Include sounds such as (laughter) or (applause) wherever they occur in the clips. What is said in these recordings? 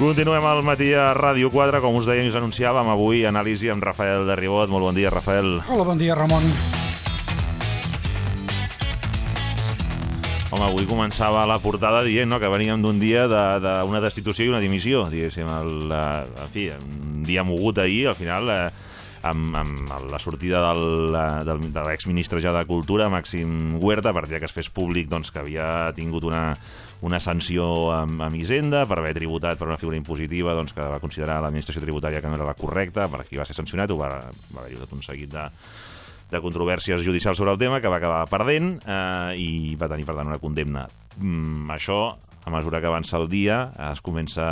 Continuem al matí a Ràdio 4, com us dèiem i us anunciàvem avui, anàlisi amb Rafael de Ribot. Molt bon dia, Rafael. Hola, bon dia, Ramon. Home, avui començava la portada dient no, que veníem d'un dia d'una de, de destitució i una dimissió, diguéssim. El, eh, en fi, un dia mogut ahir, al final, eh, amb, amb la sortida del, eh, del, de l'exministre ja de Cultura, Màxim Huerta, a partir que es fes públic doncs, que havia tingut una, una sanció amb, amb Hisenda per haver tributat per una figura impositiva doncs, que va considerar l'administració tributària que no era la correcta, per aquí va ser sancionat, ho va, va haver tot un seguit de, de controvèrsies judicials sobre el tema, que va acabar perdent eh, i va tenir, per tant, una condemna. Mm, això, a mesura que avança el dia, es comença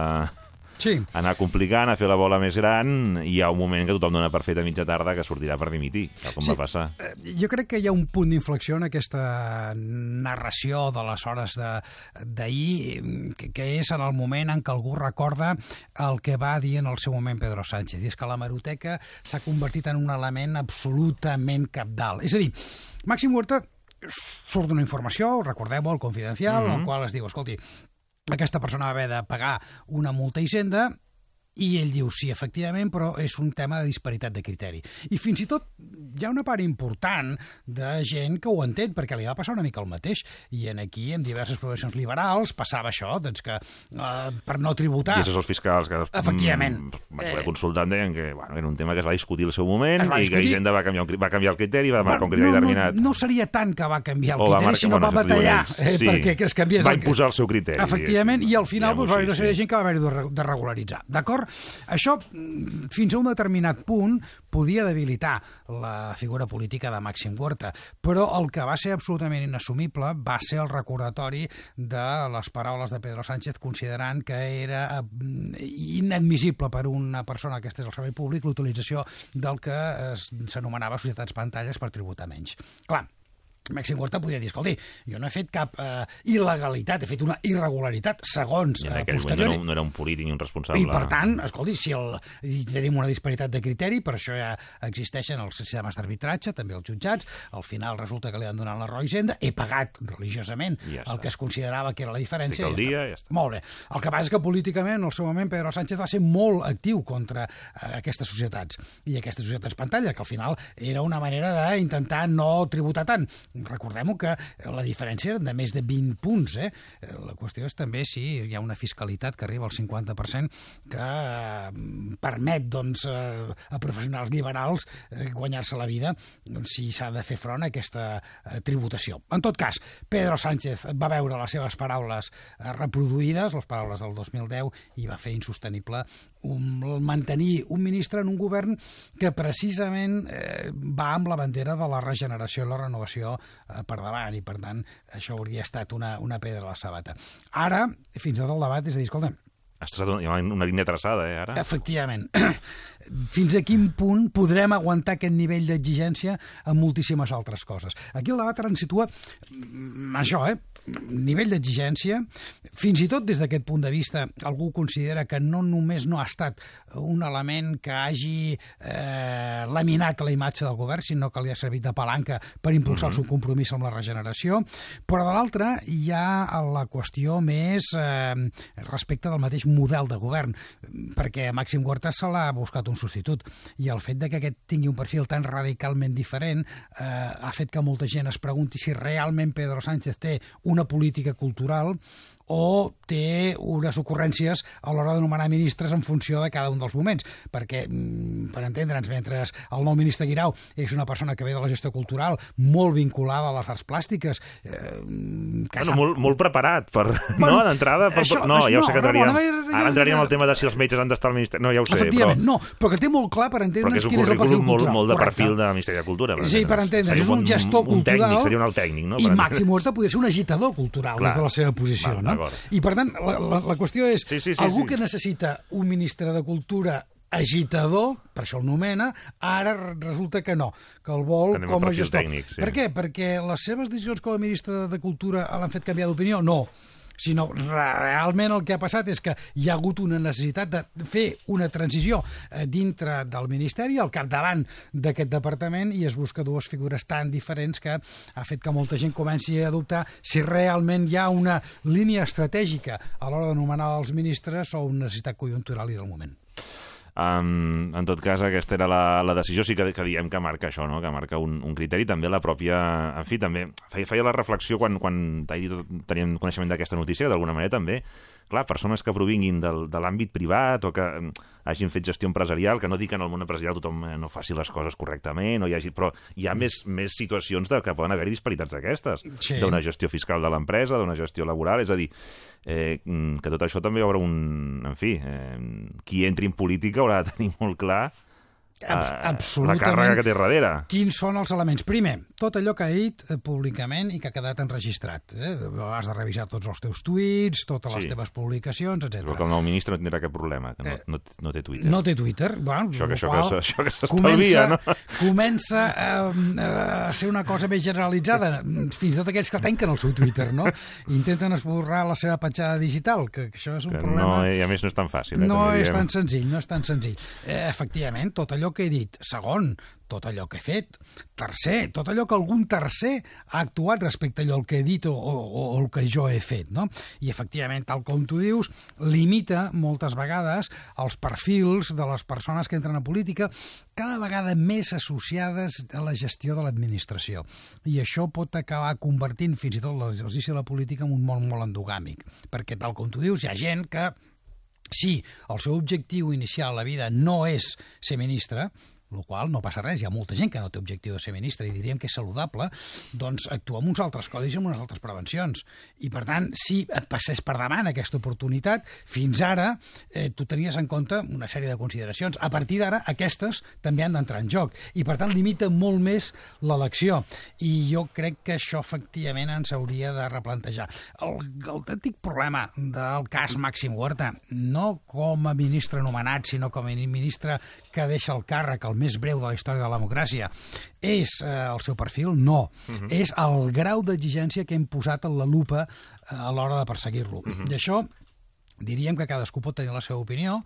Sí. anar complicant, a fer la bola més gran, i hi ha un moment que tothom dona per fet a mitja tarda que sortirà per dimitir, tal com Sí. va passar. Eh, Jo crec que hi ha un punt d'inflexió en aquesta narració de les hores de- d'ahir, que, que és en el moment en què algú recorda el que va dir en el seu moment Pedro Sánchez, i és que la maroteca s'ha convertit en un element absolutament capdalt. És a dir, Màxim Huerta surt d'una informació, recordeu-ho, el confidencial, mm -hmm. el qual es diu, escolti, aquesta persona va haver de pagar una multa Hisenda i ell diu, sí, efectivament, però és un tema de disparitat de criteri. I fins i tot hi ha una part important de gent que ho entén, perquè li va passar una mica el mateix. I en aquí, en diverses professions liberals, passava això, doncs que eh, per no tributar... I assessors fiscals que Efectivament. mm, vaig poder Eh. consultar em deien que bueno, era un tema que es va discutir al seu moment Es va i que discutir. Hisenda va canviar, un, va canviar el criteri, va marcar un criteri no, determinat. no, no seria tant que va canviar el O va criteri, marcar- sinó bueno, va batallar eh, Sí. perquè que es canviés Va el... imposar el seu criteri, Efectivament, i al final doncs, va haver una Sí, sèrie de gent que va re- de regularitzar. D'acord? Això, fins a un determinat punt, podia debilitar la figura política de Màxim Huerta, però el que va ser absolutament inassumible va ser el recordatori de les paraules de Pedro Sánchez considerant que era mm, inadmissible per una persona que estés al servei públic l'utilització del que s'anomenava societats pantalles per tributar menys. Clar, Màxim Huerta podia dir, escolti, jo no he fet cap eh, il·legalitat, he fet una irregularitat, segons I en eh, aquell no posteriori. un, no era un polític ni un responsable. I, per tant, escolti, si el, i tenim una disparitat de criteri, per això ja existeixen els sistemes d'arbitratge, també els jutjats, al final resulta que li han donat la raó a Hisenda, he pagat religiosament I ja el que es considerava que era la diferència. Estic al dia, ja està. Molt bé. El que passa és que políticament, al seu moment, Pedro Sánchez va ser molt actiu contra eh, aquestes societats i aquestes societats pantalla, que al final era una manera d'intentar no tributar tant. Recordem-ho que la diferència era de més de 20 punts. Eh? Eh, La qüestió és també si hi ha una fiscalitat que arriba al 50% que eh, permet doncs, eh, a professionals liberals eh, guanyar-se la vida doncs, si s'ha de fer front a aquesta eh, tributació. En tot cas, Pedro Sánchez va veure les seves paraules eh, reproduïdes, les paraules del 2010, i va fer insostenible un, mantenir un ministre en un govern que precisament eh, va amb la bandera de la regeneració i la renovació eh, per davant, i per tant això hauria estat una, una pedra a la sabata. Ara, fins i tot el debat és a dir, escolta, Has traçat una, una línia traçada, eh, ara? Efectivament. (clears throat) Fins a quin punt podrem aguantar aquest nivell d'exigència en moltíssimes altres coses? Aquí el debat ara ens situa mm, això, eh? Nivell d'exigència, fins i tot des d'aquest punt de vista algú considera que no només no ha estat un element que hagi eh, laminat la imatge del govern, sinó que li ha servit de palanca per impulsar el seu compromís amb la regeneració, però de l'altra hi ha la qüestió més eh, respecte del mateix model de govern, perquè a Màxim Huerta se l'ha buscat un substitut, i el fet de que aquest tingui un perfil tan radicalment diferent eh, ha fet que molta gent es pregunti si realment Pedro Sánchez té una política cultural o té unes ocurrències a l'hora de nomenar ministres en funció de cada un dels moments, perquè, mm, per entendre'ns, mentre el nou ministre Guirau és una persona que ve de la gestió cultural, molt vinculada a les arts plàstiques, eh, que Bueno, sap- molt, molt preparat per... (laughs) Bueno, no, d'entrada... Per, això- no, això ja ho no, sé que entraríem... Ara entraríem al tema de si els metges han d'estar al Ministeri... No, ja ho sé, però... no, però que té molt clar per entendre'ns quin és el perfil molt, cultural. molt de Correcte. perfil de Ministeri de Cultura. Sí, per entendre'ns, és un gestor un, cultural... Un tècnic, seria un alt tècnic, no? I Per Màxim Huerta podria ser un agitador cultural Clar. des de la seva posició, Val, no? I, per tant, la, la, la qüestió és, Sí, sí, sí, algú sí. que necessita un ministre de Cultura agitador, per això el nomena, ara resulta que no, que el vol el com a gestor. tècnic, sí. Per què? Perquè les seves decisions com a ministre de Cultura l'han fet canviar d'opinió? No sinó realment el que ha passat és que hi ha hagut una necessitat de fer una transició eh, dintre del Ministeri al capdavant d'aquest departament i es busca dues figures tan diferents que ha fet que molta gent comenci a dubtar si realment hi ha una línia estratègica a l'hora de nomenar els ministres o una necessitat conjuntural i del moment. Um, en tot cas, aquesta era la, la decisió, sí que, que diem que marca això, no? que marca un, un criteri, també la pròpia... En fi, també feia, feia la reflexió quan, quan teníem coneixement d'aquesta notícia, d'alguna manera també clar, persones que provinguin del, de l'àmbit privat o que mm, hagin fet gestió empresarial, que no dic que en el món empresarial tothom eh, no faci les coses correctament, o hi hagi, però hi ha més, més situacions de, que poden haver-hi disparitats d'aquestes, Sí. d'una gestió fiscal de l'empresa, d'una gestió laboral, és a dir, eh, mm, que tot això també obre un... En fi, eh, qui entri en política haurà de tenir molt clar absolutament. la càrrega que té darrere. Quins són els elements? Primer, tot allò que ha dit eh, públicament i que ha quedat enregistrat. Eh? Has de revisar tots els teus tuits, totes les Sí. teves publicacions, Però que etc. el nou ministre no tindrà cap problema, que no, Eh, no, no té Twitter. No té Twitter. Bueno, Això que- això qual que- això que s'estalvia, no? (laughs) Comença eh, a ser una cosa més generalitzada. Fins i tot aquells que tanquen el seu Twitter, no? Intenten esborrar la seva petjada digital, que, que això és un que problema... no, I a més no és tan fàcil. Eh, No és tan senzill, no és tan senzill. Eh, efectivament, tot allò que he dit. Segon, tot allò que he fet. Tercer, tot allò que algun tercer ha actuat respecte a allò que he dit o, o, o el que jo he fet. No? I, efectivament, tal com tu dius, limita moltes vegades els perfils de les persones que entren a política cada vegada més associades a la gestió de l'administració. I això pot acabar convertint fins i tot l'exercici de la política en un món molt endogàmic. Perquè, tal com tu dius, hi ha gent que si el seu objectiu inicial a la vida no és ser ministre, el qual no passa res, hi ha molta gent que no té objectiu de ser ministre i diríem que és saludable, doncs actua amb uns altres codis i amb unes altres prevencions. I, per tant, si et passés per davant aquesta oportunitat, fins ara eh, tu tenies en compte una sèrie de consideracions. A partir d'ara, aquestes també han d'entrar en joc i, per tant, limita molt més l'elecció. I jo crec que això, efectivament, ens hauria de replantejar. El, el autèntic problema del cas Màxim Huerta, no com a ministre nomenat, sinó com a ministre que deixa el càrrec el més breu de la història de la democràcia, és eh, el seu perfil? No. Uh -huh. És el grau d'exigència que hem posat en la lupa eh, a l'hora de perseguir-lo. Uh -huh. I això diríem que cadascú pot tenir la seva opinió,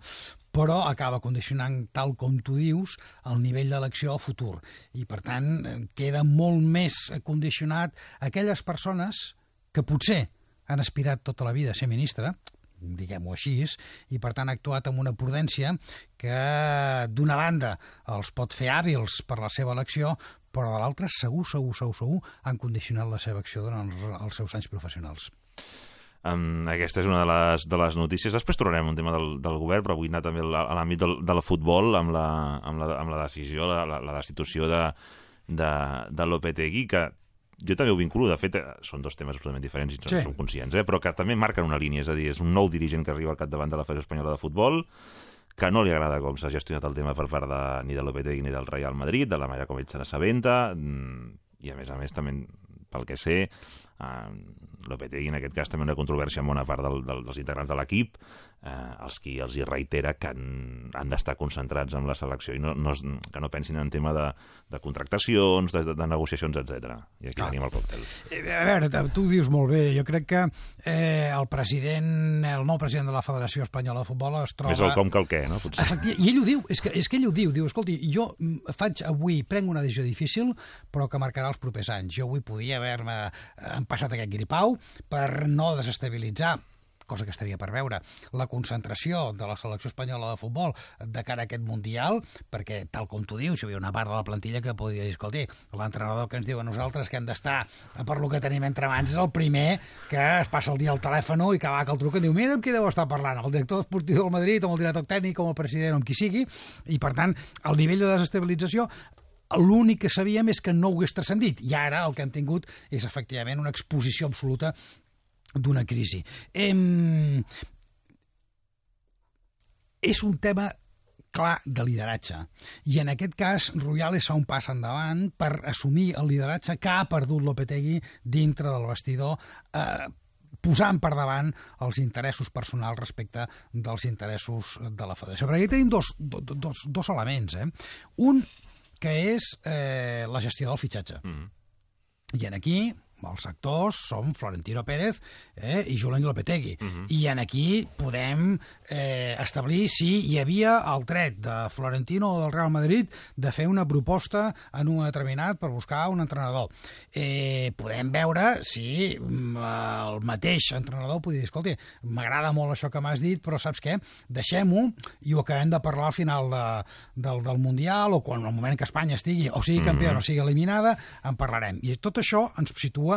però acaba condicionant, tal com tu dius, el nivell d'elecció al futur. I, per tant, eh, queda molt més condicionat a aquelles persones que potser han aspirat tota la vida a ser ministre, diguem-ho així, i per tant ha actuat amb una prudència que d'una banda els pot fer hàbils per la seva elecció, però de l'altra segur, segur, segur, segur han condicionat la seva acció durant els, els seus anys professionals. Um, aquesta és una de les, de les notícies. Després tornarem un tema del, del govern, però vull anar també a l'àmbit del, del futbol amb la, amb la, amb la decisió, la, la, la destitució de, de, de Lopetegui, que jo també ho vinculo, de fet, eh, són dos temes absolutament diferents i Sí. sí. som conscients, eh? però que també marquen una línia, és a dir, és un nou dirigent que arriba al capdavant de la Federació Espanyola de Futbol, que no li agrada com s'ha gestionat el tema per part de, ni de Lopetegui ni del Real Madrid, de la manera com ell se n'assabenta, mm, i a més a més també, pel que sé, eh, Lopetegui en aquest cas també una controvèrsia amb bona part del, del, dels integrants de l'equip, eh, els qui els hi reitera que han, han d'estar concentrats en la selecció i no, no, es- que no pensin en tema de, de contractacions, de, de, de negociacions, etc. I aquí Clar. tenim el còctel. Eh, A veure, tu ho dius molt bé. Jo crec que eh, el president, el nou president de la Federació Espanyola de Futbol es troba... Més el com que el què, no? Potser. I ell ho diu, és que, és que ell ho diu, diu, escolti, jo mm, faig avui, prenc una decisió difícil, però que marcarà els propers anys. Jo avui podia haver-me eh, passat aquest gripau per no desestabilitzar cosa que estaria per veure, la concentració de la selecció espanyola de futbol de cara a aquest Mundial, perquè, tal com tu dius, hi havia una part de la plantilla que podia dir, escolti, l'entrenador que ens diu a nosaltres que hem d'estar per lo que tenim entre mans és el primer que es passa el dia al telèfon i que va que el truca i diu, mira amb qui deu estar parlant, el director esportiu del Madrid, amb el director tècnic, amb el president, amb qui sigui, i per tant, el nivell de desestabilització l'únic que sabíem és que no ho hagués transcendit. I ara el que hem tingut és efectivament una exposició absoluta d'una crisi. Em... És un tema clar de lideratge. I en aquest cas, Rubiales fa un pas endavant per assumir el lideratge que ha perdut Lopetegui dintre del vestidor eh, posant per davant els interessos personals respecte dels interessos de la federació. Perquè aquí tenim dos, dos, dos elements. Eh? Un, que és eh, la gestió del fitxatge. Mm -hmm. I en aquí els actors són Florentino Pérez eh, i Julen Lopetegui. Uh -huh. I en aquí podem eh, establir si hi havia el dret de Florentino o del Real Madrid de fer una proposta en un determinat per buscar un entrenador. Eh, podem veure si mm, el mateix entrenador podria dir, escolta, m'agrada molt això que m'has dit, però saps què? Deixem-ho i ho acabem de parlar al final de, del, del Mundial o quan el moment que Espanya estigui o sigui campió uh -huh. o sigui eliminada, en parlarem. I tot això ens situa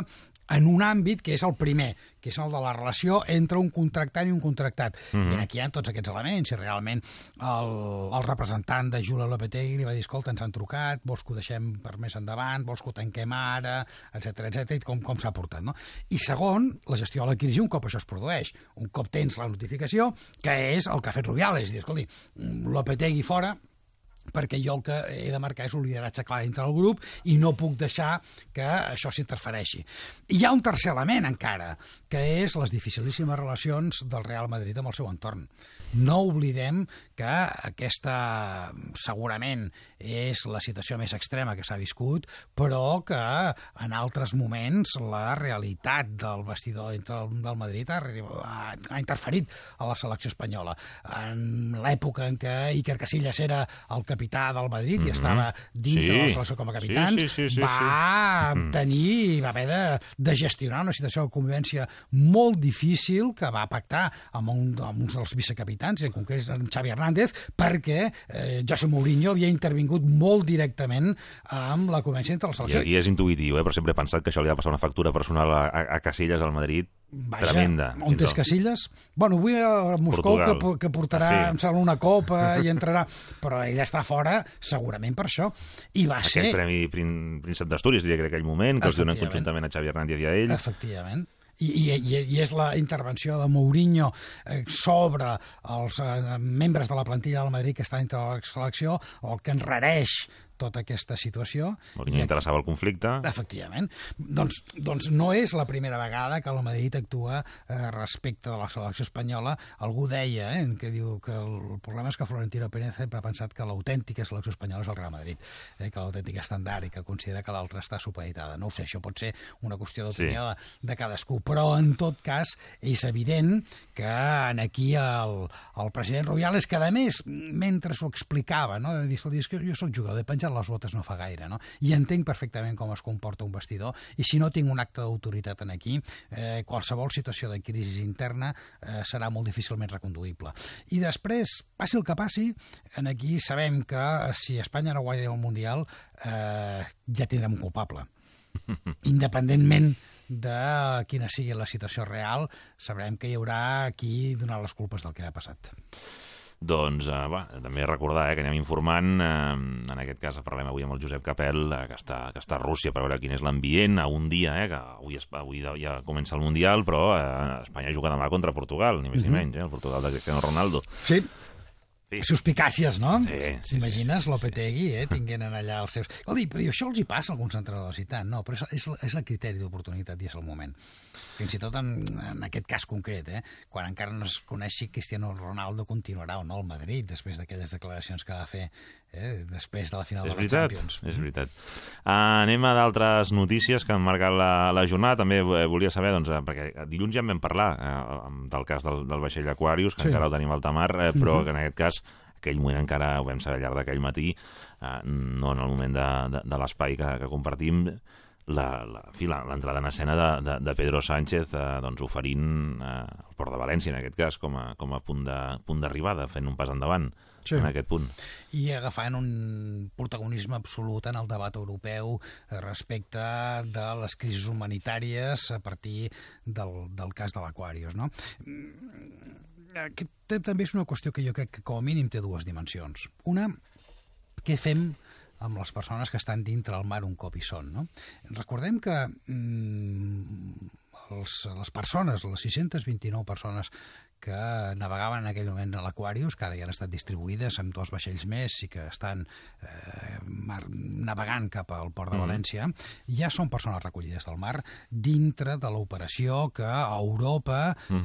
en un àmbit que és el primer, que és el de la relació entre un contractant i un contractat. Mm -hmm. I aquí hi ha tots aquests elements, i realment el, el representant de Jula Lopetegui li va dir, escolta, ens han trucat, vols que ho deixem per més endavant, vols que ho tanquem ara, etc etc i com, com s'ha portat. No? I segon, la gestió de la crisi un cop això es produeix. Un cop tens la notificació, que és el que ha fet Rubiales, és dir, escolti, Lopetegui fora, perquè jo el que he de marcar és un lideratge clar dintre del grup i no puc deixar que això s'interfereixi. Hi ha un tercer element encara, que és les dificilíssimes relacions del Real Madrid amb el seu entorn. No oblidem que aquesta segurament és la situació més extrema que s'ha viscut, però que en altres moments la realitat del vestidor del Madrid ha, ha interferit a la selecció espanyola. En l'època en què Iker Casillas era el capità del Madrid mm -hmm. i estava dins sí. de la selecció com a capitans, sí, sí, sí, sí, va sí. tenir, va haver de, de gestionar una situació de convivència molt difícil que va pactar amb, un, amb uns dels vicecapitans, en concret amb Xavi Hernández, perquè eh, José Mourinho havia intervingut molt directament amb la convivència entre la selecció. I, I és intuïtiu, eh? però sempre he pensat que això li ha passat una factura personal a, a, a Casillas al Madrid Vaja, tremenda. On és Casillas? Bueno, avui a Moscou que, que portarà, ah, sí. em sembla, una copa i entrarà, però ell està fora segurament per això. I va Aquest ser... Premi Príncep d'Astúries, diria que en aquell moment, que els donen conjuntament a Xavi Hernández i a ell. Efectivament i, i, i és la intervenció de Mourinho eh, sobre els eh, membres de la plantilla del Madrid que està dintre de la selecció el que enrareix tota aquesta situació. Mourinho interessava el conflicte. Efectivament. Doncs, doncs no és la primera vegada que el Madrid actua eh, respecte de la selecció espanyola. Algú deia eh, que diu que el problema és que Florentino Pérez sempre ha pensat que l'autèntica selecció espanyola és el Real Madrid, eh, que l'autèntica estandard i que considera que l'altra està supeditada. No ho sé, això pot ser una qüestió d'opinió sí. de, de cadascú, però en tot cas és evident que en aquí el, el president Rubiales, que a més, mentre s'ho explicava, no? de dir, és que jo soc jugador de penjar penjar les botes no fa gaire, no? I entenc perfectament com es comporta un vestidor, i si no tinc un acte d'autoritat en aquí, eh, qualsevol situació de crisi interna eh, serà molt difícilment reconduïble. I després, passi el que passi, en aquí sabem que si Espanya no guanya el Mundial, eh, ja tindrem un culpable. (laughs) Independentment de quina sigui la situació real, sabrem que hi haurà qui donar les culpes del que ha passat. Doncs, eh, va, també recordar eh, que anem informant, eh, en aquest cas parlem avui amb el Josep Capel, eh, que, està, que està a Rússia per veure quin és l'ambient a un dia, eh, que avui, es, avui ja comença el Mundial, però eh, Espanya juga demà contra Portugal, ni més ni mhm. menys, eh, el Portugal de Cristiano Ronaldo. Sí. Sí. Suspicàcies, no? Sí, T'imagines sí, sí, Lopetegui, eh, tinguent allà els seus... Escolti, però això els hi passa a alguns entrenadors i tant, no, però és, és, és el criteri d'oportunitat i és el moment fins i tot en, en aquest cas concret, eh? quan encara no es coneix si Cristiano Ronaldo continuarà o no al Madrid després d'aquelles declaracions que va fer eh? després de la final és de la veritat, Champions. És veritat. Uh, anem a d'altres notícies que han marcat la, la jornada. També eh, volia saber, doncs, eh, perquè dilluns ja en vam parlar eh, del cas del, del vaixell Aquarius, que sí. encara el tenim al tamar, eh, però uh -huh. que en aquest cas aquell moment encara ho vam saber al llarg d'aquell matí, eh, no en el moment de, de, de l'espai que, que compartim, l'entrada en escena de, de, de Pedro Sánchez eh, doncs oferint eh, el Port de València, en aquest cas, com a, com a punt d'arribada, fent un pas endavant sí. en aquest punt. I agafant un protagonisme absolut en el debat europeu respecte de les crisis humanitàries a partir del, del cas de l'Aquarius. No? Aquest també és una qüestió que jo crec que com a mínim té dues dimensions. Una, què fem amb les persones que estan dintre el mar un cop hi són. No? Recordem que mm, els, les persones, les 629 persones que navegaven en aquell moment a l'Aquarius, que ara ja han estat distribuïdes amb dos vaixells més i que estan eh, mar, navegant cap al port de València, ja són persones recollides del mar dintre de l'operació que Europa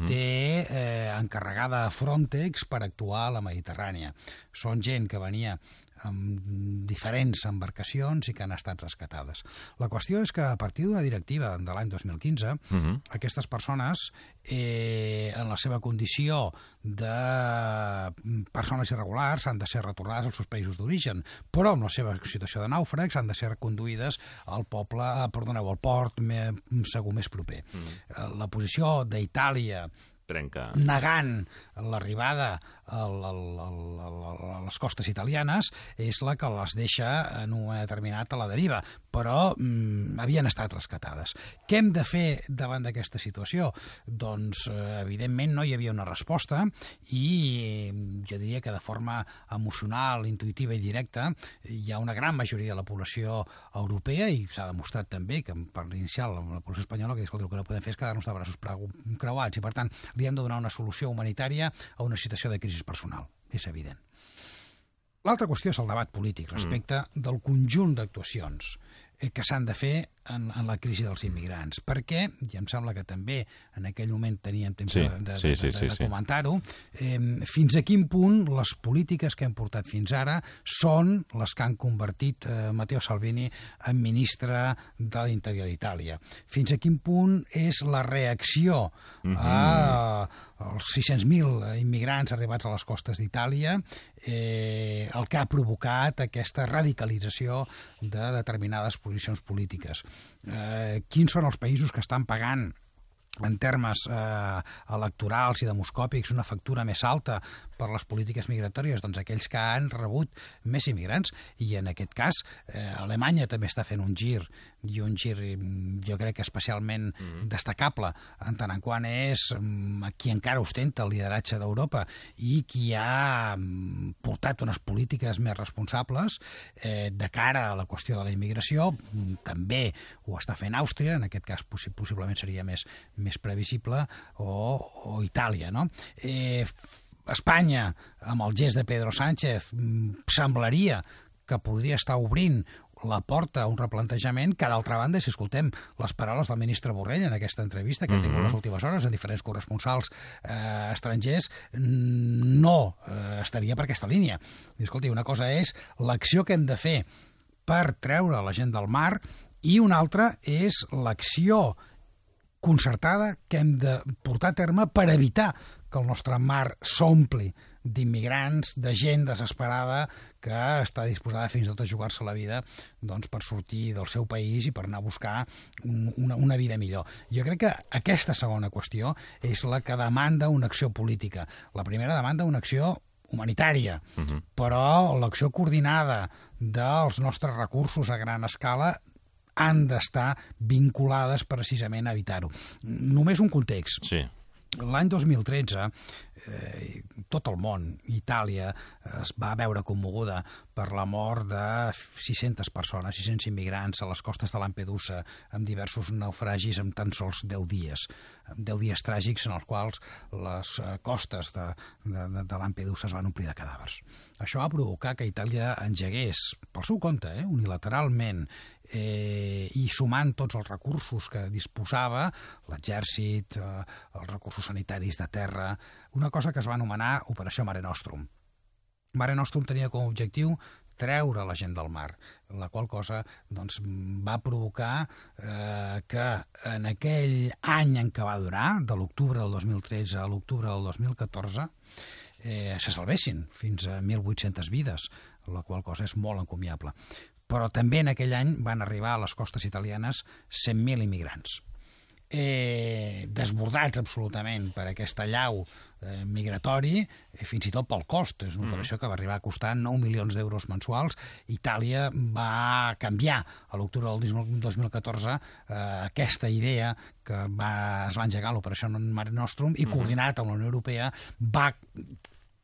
té eh, encarregada a Frontex per actuar a la Mediterrània. Són gent que venia amb diferents embarcacions i que han estat rescatades. La qüestió és que a partir d'una directiva de l'any 2015, uh -huh. aquestes persones, eh, en la seva condició de persones irregulars, han de ser retornades als seus països d'origen, però amb la seva situació de nàufrags han de ser conduïdes al poble, eh, perdoneu, al port més, segur més proper. Uh -huh. La posició d'Itàlia trenca. negant l'arribada a, les costes italianes és la que les deixa en un determinat a la deriva, però mm, havien estat rescatades. Què hem de fer davant d'aquesta situació? Doncs, eh, evidentment, no hi havia una resposta i jo diria que de forma emocional, intuïtiva i directa hi ha una gran majoria de la població europea i s'ha demostrat també que per inicial la població espanyola que, escolta, el que no podem fer és quedar-nos de braços creuats i per tant li hem de donar una solució humanitària a una situació de crisi personal, és evident. L'altra qüestió és el debat polític respecte mm. del conjunt d'actuacions que s'han de fer en, en la crisi dels immigrants. Perquè, i em sembla que també en aquell moment teníem temps sí, de, de, sí, sí, de, de sí. comentar-ho, eh, fins a quin punt les polítiques que hem portat fins ara són les que han convertit eh, Matteo Salvini en ministre de l'Interior d'Itàlia. Fins a quin punt és la reacció Mhm. a els 600.000 immigrants arribats a les costes d'Itàlia eh, el que ha provocat aquesta radicalització de determinades posicions polítiques. Eh, quins són els països que estan pagant en termes eh, electorals i demoscòpics una factura més alta per les polítiques migratòries, doncs aquells que han rebut més immigrants i en aquest cas eh, Alemanya també està fent un gir i un gir mm, jo crec que especialment mm -hmm. destacable en tant en quant és mm, qui encara ostenta el lideratge d'Europa i qui ha mm, portat unes polítiques més responsables eh, de cara a la qüestió de la immigració mm, també ho està fent Àustria, en aquest cas possi possiblement seria més, més previsible o, o Itàlia, no? Eh, Espanya, amb el gest de Pedro Sánchez, mm, semblaria que podria estar obrint la porta a un replantejament que, d'altra banda, si escoltem les paraules del ministre Borrell en aquesta entrevista que ha tingut Mhm. les últimes hores en diferents corresponsals eh, estrangers, no eh, estaria per aquesta línia. I, escolti, una cosa és l'acció que hem de fer per treure la gent del mar i una altra és l'acció concertada que hem de portar a terme per evitar que el nostre mar s'ompli d'immigrants, de gent desesperada que està disposada fins i tot a jugar-se la vida doncs, per sortir del seu país i per anar a buscar un, una, una vida millor. Jo crec que aquesta segona qüestió és la que demanda una acció política. La primera demanda una acció humanitària, uh -huh. però l'acció coordinada dels nostres recursos a gran escala han d'estar vinculades precisament a evitar-ho. Només un context. Sí. L'any 2013, eh, tot el món, Itàlia, es va veure commoguda per la mort de 600 persones, 600 immigrants a les costes de Lampedusa, amb diversos naufragis en tan sols 10 dies. 10 dies tràgics en els quals les eh, costes de, de, de Lampedusa es van omplir de cadàvers. Això va provocar que Itàlia engegués, pel seu compte, eh, unilateralment, eh, i sumant tots els recursos que disposava, l'exèrcit, eh, els recursos sanitaris de terra, una cosa que es va anomenar Operació Mare Nostrum. Mare Nostrum tenia com a objectiu treure la gent del mar, la qual cosa doncs, va provocar eh, que en aquell any en què va durar, de l'octubre del 2013 a l'octubre del 2014, eh, se salvessin fins a 1.800 vides, la qual cosa és molt encomiable. Però també en aquell any van arribar a les costes italianes 100.000 immigrants eh, desbordats absolutament per aquesta llau eh, migratori, eh, fins i tot pel cost. És una operació que va arribar a costar 9 milions d'euros mensuals. Itàlia va canviar a l'octubre del 2014 eh, aquesta idea que va, es va engegar l'operació Mare Nostrum i coordinat amb la Unió Europea va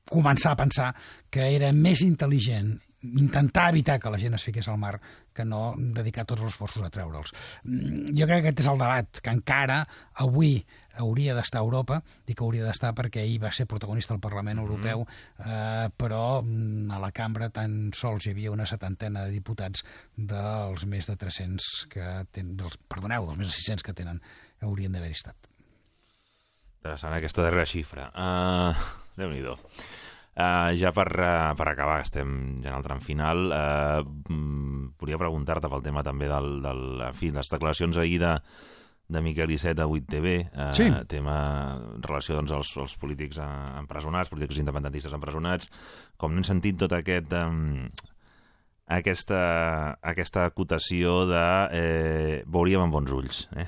començar a pensar que era més intel·ligent intentar evitar que la gent es fiqués al mar que no dedicar tots els esforços a treure'ls. Mm, Jo crec que aquest és el debat que encara avui hauria d'estar a Europa, dic que hauria d'estar perquè ell va ser protagonista al Parlament Europeu, eh, però mm, a la cambra tan sols hi havia una setantena de diputats dels més de 300 que tenen, dels, perdoneu, dels més de 600 que tenen, haurien d'haver estat. Interessant aquesta darrera xifra. Uh, Déu-n'hi-do. Uh, ja per, uh, per acabar, estem ja en el tram final, uh, volia preguntar-te pel tema també del, del, en fi, les declaracions ahir de, de Miquel Iceta a 8TV, uh, Sí. tema en relació doncs, als, als polítics empresonats, polítics independentistes empresonats, com no hem sentit tot aquest... Um, aquesta, aquesta acotació de eh, veuríem amb bons ulls. Eh?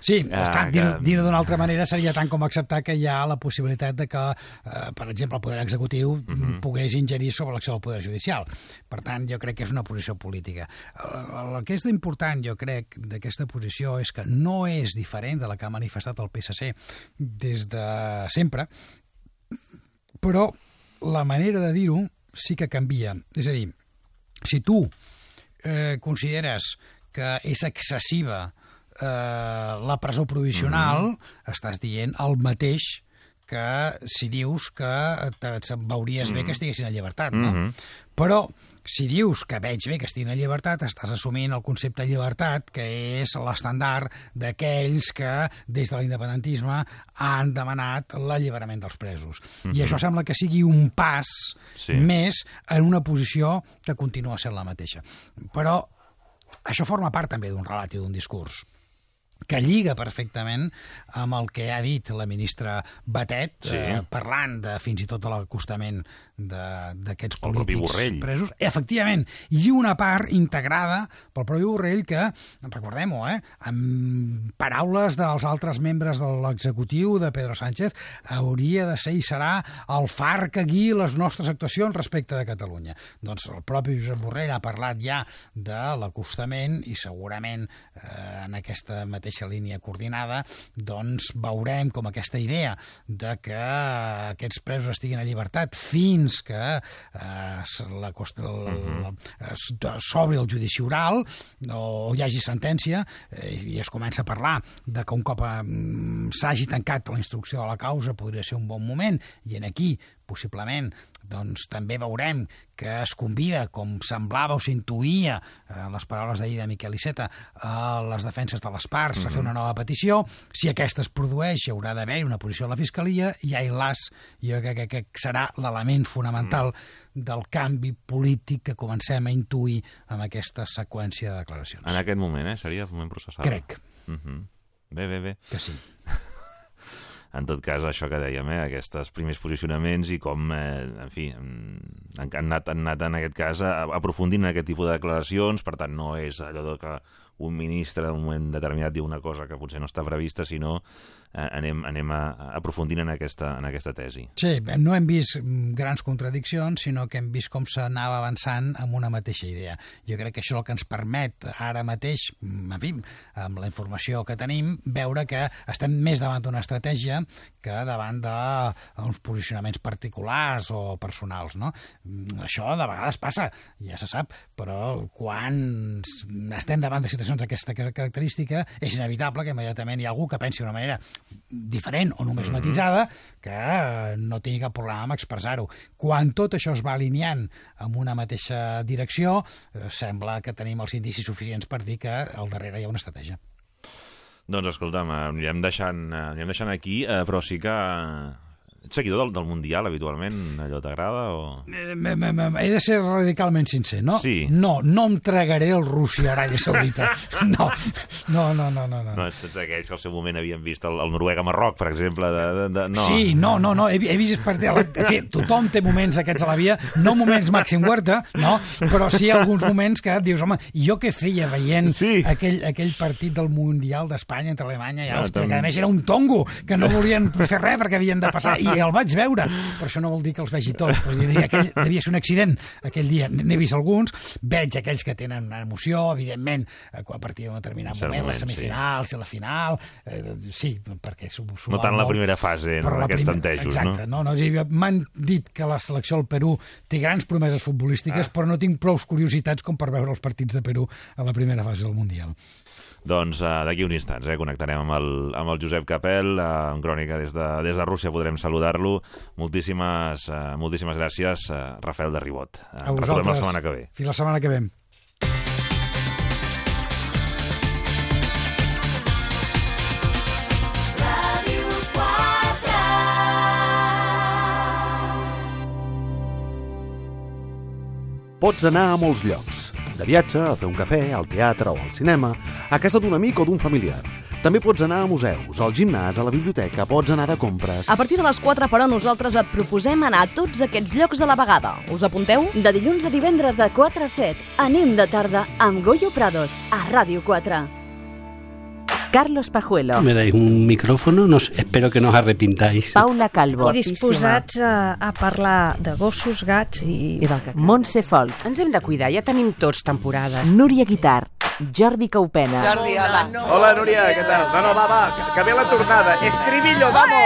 Sí, Ah, esclar, que- dir, dir d'una altra manera seria tant com acceptar que hi ha la possibilitat de que, eh, per exemple, el poder executiu Mhm. pogués ingerir sobre l'acció del poder judicial. Per tant, jo crec que és una posició política. El, el que és important, jo crec, d'aquesta posició és que no és diferent de la que ha manifestat el PSC des de sempre, però la manera de dir-ho sí que canvia. És a dir, si tu eh, consideres que és excessiva eh, la presó provisional, estàs dient el mateix que si dius que se'n veuries bé que estiguessin en llibertat, no? Mhm. Però si dius que veig bé que estiguin en llibertat, estàs assumint el concepte de llibertat, que és l'estandard d'aquells que, des de l'independentisme, han demanat l'alliberament dels presos. I això sembla que sigui un pas Sí. més en una posició que continua sent la mateixa. Però això forma part també d'un relat i d'un discurs que lliga perfectament amb el que ha dit la ministra Batet, Sí. eh, parlant de fins i tot de l'acostament d'aquests polítics presos. Efectivament, i una part integrada pel propi Borrell que, recordem-ho, eh, amb paraules dels altres membres de l'executiu de Pedro Sánchez, hauria de ser i serà el far que guiï les nostres actuacions respecte de Catalunya. Doncs el propi Josep Borrell ha parlat ja de l'acostament i segurament eh, en aquesta mateixa línia coordinada doncs veurem com aquesta idea de que aquests presos estiguin a llibertat fins que eh, la, cost- la, la, s- s'obri el judici oral o hi hagi sentència eh, i es comença a parlar de que un cop eh, s'hagi tancat la instrucció de la causa podria ser un bon moment. I en aquí possiblement doncs també veurem que es convida, com semblava o s'intuïa eh, en les paraules d'ahir de Miquel Iceta, a les defenses de les parts a fer una nova petició. Si aquesta es produeix, hi haurà d'haver una posició de la Fiscalia i ai las, jo crec que, que serà l'element fonamental del canvi polític que comencem a intuir amb aquesta seqüència de declaracions. En aquest moment, eh? Seria el moment processal. Crec Mhm. Bé, bé, bé. que sí. En tot cas, això que dèiem, eh, aquests primers posicionaments i com, eh, en fi, mm, han, han, anat, han anat en aquest cas aprofundint en aquest tipus de declaracions, per tant, no és allò que un ministre en un moment determinat diu una cosa que potser no està prevista, sinó anem, anem a, aprofundint en aquesta, en aquesta tesi. Sí, no hem vist mm, grans contradiccions, sinó que hem vist com s'anava avançant amb una mateixa idea. Jo crec que això és el que ens permet ara mateix, mm, en fi, amb la informació que tenim, veure que estem més davant d'una estratègia que davant d'uns posicionaments particulars o personals. No? Mm, Això de vegades passa, ja se sap, però quan estem davant de situacions d'aquesta característica és inevitable que immediatament hi ha algú que pensi d'una manera diferent o només matitzada que eh, no tingui cap problema amb expressar-ho. Quan tot això es va alineant en una mateixa direcció, eh, sembla que tenim els indicis suficients per dir que al darrere hi ha una estratègia. Doncs escolta'm, eh, anirem deixant, anirem deixant aquí, eh, però sí que... Ets seguidor del, del Mundial, habitualment? Allò t'agrada o...? He de ser radicalment sincer, no? Sí. No, no em tragaré el Rússia-Aràbia Saudita. (laughs) No, no, no, no, no. no. No, ets, aquells que al seu moment havien vist el, el Noruega-Marroc, per exemple. De, de, de, no. Sí, no, no, no, he, he vist per en fi, tothom té moments aquests a la via, no moments màxim huerta, no, però sí alguns moments que dius, home, jo què feia veient Sí. aquell, aquell partit del Mundial d'Espanya entre Alemanya i Àustria, tam- que a més era un tongo, que no volien fer res perquè havien de passar, i el vaig veure, però això no vol dir que els vegi tots, però dir, aquell, devia ser un accident aquell dia, n'he vist alguns, veig aquells que tenen una emoció, evidentment, a partir d'un determinat moment, moment, les semifinals i la final, eh, sí, perquè s'ho No tant la primera fase, no, la aquests tantejos, exacte, no? no? no, no M'han dit que la selecció del Perú té grans promeses futbolístiques, ah. però no tinc prou curiositats com per veure els partits de Perú a la primera fase del Mundial. Doncs uh, d'aquí uns instants eh, connectarem amb el, amb el Josep Capel, uh, en crònica des de, des de Rússia podrem saludar-lo. Moltíssimes, uh, moltíssimes gràcies, uh, Rafael de Ribot. Uh, A vosaltres. la setmana que ve. Fins la setmana que ve. Pots anar a molts llocs. De viatge, a fer un cafè, al teatre o al cinema, a casa d'un amic o d'un familiar. També pots anar a museus, al gimnàs, a la biblioteca, pots anar de compres... A partir de les 4, però, nosaltres et proposem anar a tots aquests llocs a la vegada. Us apunteu? De dilluns a divendres de 4 a 7, anem de tarda amb Goyo Prados, a Ràdio 4. Carlos Pajuelo, Me dais un micrófono, no espero que no os arrepintáis. Paula Calvo, I disposats a, a parlar de gossos, gats i... Montse Folk, Ens hem de cuidar, ja tenim tots temporades. Núria Guitar, Jordi Caupena, Jordi, hola. Hola, Núria, què tal? No, no, va, va, que, ve la tornada. Estribillo, vamos!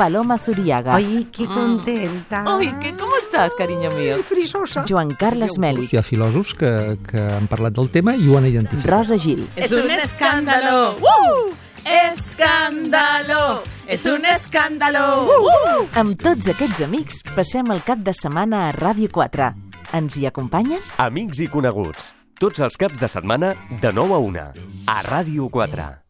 Paloma Zuriaga, Ay, qué contenta. Ay, ¿qué, ¿cómo estás, cariño mío? frisosa. Joan Carles Mèlic, Hi ha filòsofs que, que han parlat del tema i ho han identificat. Rosa Gil, Es un escándalo. ¡Uh! ¡Escándalo! ¡Es un escándalo! amb tots aquests amics passem el cap de setmana a Ràdio 4. Ens hi acompanyen? Amics i coneguts. Tots els caps de setmana de 9 a 1. A Ràdio 4.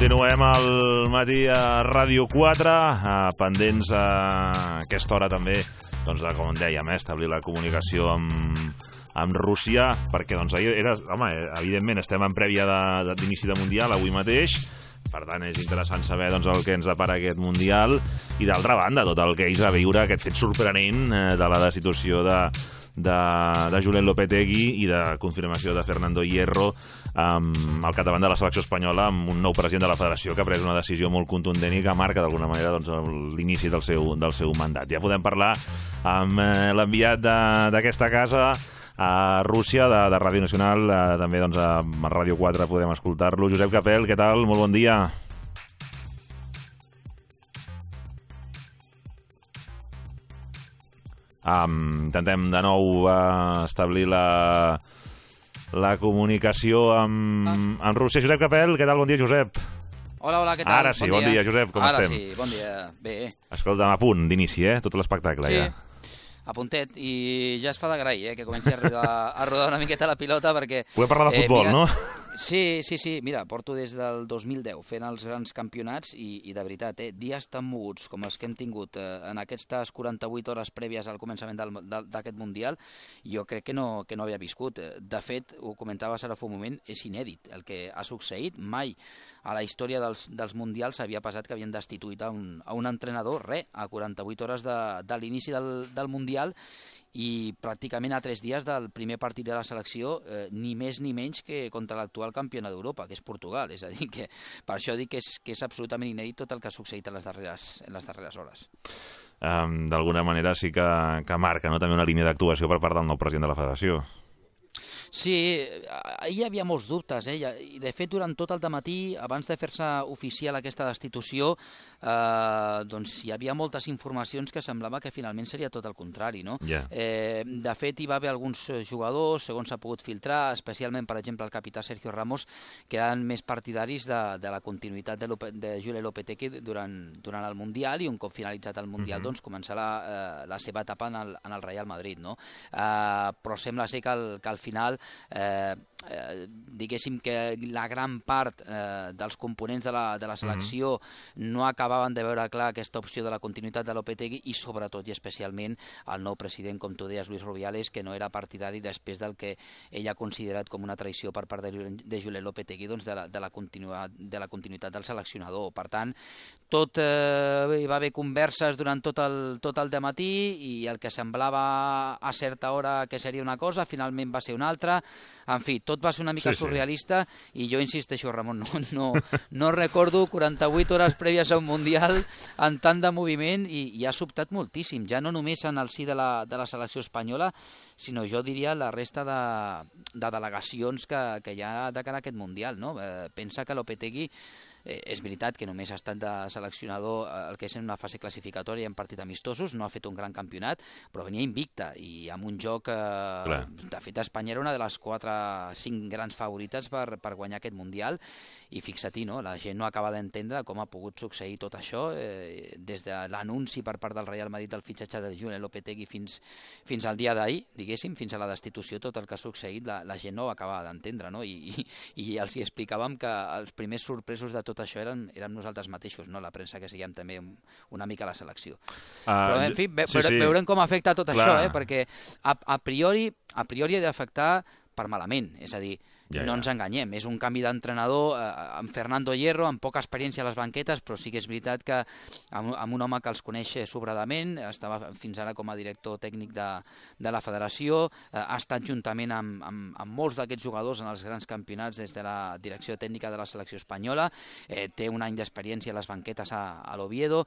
Continuem al matí a Ràdio 4, eh, pendents a aquesta hora també, doncs, de, com dèiem, eh, establir la comunicació amb, amb Rússia, perquè doncs, ahir era, home, evidentment estem en prèvia de- de- d'inici de, de Mundial, avui mateix, per tant és interessant saber doncs, el que ens depara aquest Mundial i d'altra banda tot el que és a viure aquest fet sorprenent eh, de la destitució de, de, de Julen Lopetegui i de confirmació de Fernando Hierro um, al capdavant de la selecció espanyola amb un nou president de la federació que ha pres una decisió molt contundent i que marca d'alguna manera doncs, l'inici del, seu, del seu mandat. Ja podem parlar amb eh, l'enviat d'aquesta casa a Rússia, de, de Ràdio Nacional, eh, també doncs, a Ràdio 4 podem escoltar-lo. Josep Capel, què tal? Molt bon dia. Um, intentem de nou uh, establir la, la comunicació amb, amb Rússia. Josep Capel, què tal? Bon dia, Josep. Hola, hola, què tal? Ara sí, bon dia, Josep, com Ara estem? sí, bon dia. Bé, Escolta'm, a punt d'inici, eh? Tot l'espectacle, sí, ja. a puntet. I ja es fa d'agrair, eh, que comenci a rodar, a rodar una miqueta la pilota, perquè... Podem parlar de futbol, no? (laughs) Sí, sí, sí. Mira, porto des del 2010 fent els grans campionats i, i de veritat, eh, dies tan moguts com els que hem tingut eh, en aquestes 48 hores prèvies al començament d'aquest Mundial, jo crec que no, que no havia viscut. Eh, De fet, ho comentaves ara fa un moment, és inèdit el que ha succeït. Mai a la història dels, dels Mundials s'havia passat que havien destituït a un, a un entrenador, re, a 48 hores de, de l'inici del, del Mundial i pràcticament a tres dies del primer partit de la selecció, eh, ni més ni menys que contra l'actual campiona d'Europa, que és Portugal. És a dir, que per això dic que és, que és absolutament inèdit tot el que ha succeït en les darreres, en les darreres hores. Um, D'alguna manera sí que, que marca no? també una línia d'actuació per part del nou president de la federació. Sí, ahir hi havia molts dubtes, eh? i de fet durant tot el matí, abans de fer-se oficial aquesta destitució, eh, doncs hi havia moltes informacions que semblava que finalment seria tot el contrari. No? Yeah. Eh, de fet, hi va haver alguns jugadors, segons s'ha pogut filtrar, especialment, per exemple, el capità Sergio Ramos, que eren més partidaris de, de la continuïtat de, Lope, de Julio Lopetegui durant, durant el Mundial i un cop finalitzat el Mundial, mm -hmm. doncs començarà eh, la seva etapa en el, en el Real Madrid. No? Eh, però sembla ser que al, que al final eh, eh, diguéssim que la gran part eh, dels components de la, de la selecció mm -hmm. no acabaven de veure clar aquesta opció de la continuïtat de Lopetegui i sobretot i especialment el nou president, com tu deies, Luis Rubiales, que no era partidari després del que ell ha considerat com una traïció per part de, de Julen Lopetegui doncs de, la, de, la continuïtat, de la continuïtat del seleccionador. Per tant, tot eh, hi va haver converses durant tot el, tot el matí i el que semblava a certa hora que seria una cosa, finalment va ser una altra. En fi, tot va ser una mica sí, surrealista sí. i jo insisteixo, Ramon, no, no, no recordo 48 hores prèvies a un Mundial en tant de moviment i, i ha sobtat moltíssim, ja no només en el si de la, de la selecció espanyola, sinó jo diria la resta de, de delegacions que, que hi ha de cara a aquest Mundial. No? Eh, pensa que Lopetegui eh, és veritat que només ha estat de seleccionador eh, el que és en una fase classificatòria en partit amistosos, no ha fet un gran campionat, però venia invicta i amb un joc... Eh, de fet, Espanya era una de les 4-5 grans favorites per, per guanyar aquest Mundial i fixa-t'hi, no? la gent no acaba d'entendre com ha pogut succeir tot això eh, des de l'anunci per part del Real Madrid del fitxatge de Julen Lopetegui fins, fins al dia d'ahir, diguéssim, fins a la destitució, tot el que ha succeït, la, la gent no ho acaba d'entendre, no? I, i, i els hi explicàvem que els primers sorpresos de tot això eren, érem nosaltres mateixos, no? la premsa que seguíem també una mica la selecció. Uh, Però, en fi, ve, sí, sí. veurem com afecta tot Clar. això, eh? perquè a, a priori a priori ha d'afectar per malament, és a dir, ja, no ens enganyem, és un canvi d'entrenador eh, amb Fernando Hierro, amb poca experiència a les banquetes, però sí que és veritat que amb, amb un home que els coneix sobradament, estava fins ara com a director tècnic de, de la federació, eh, ha estat juntament amb, amb, amb molts d'aquests jugadors en els grans campionats des de la direcció tècnica de la selecció espanyola, eh, té un any d'experiència a les banquetes a, a l'Oviedo,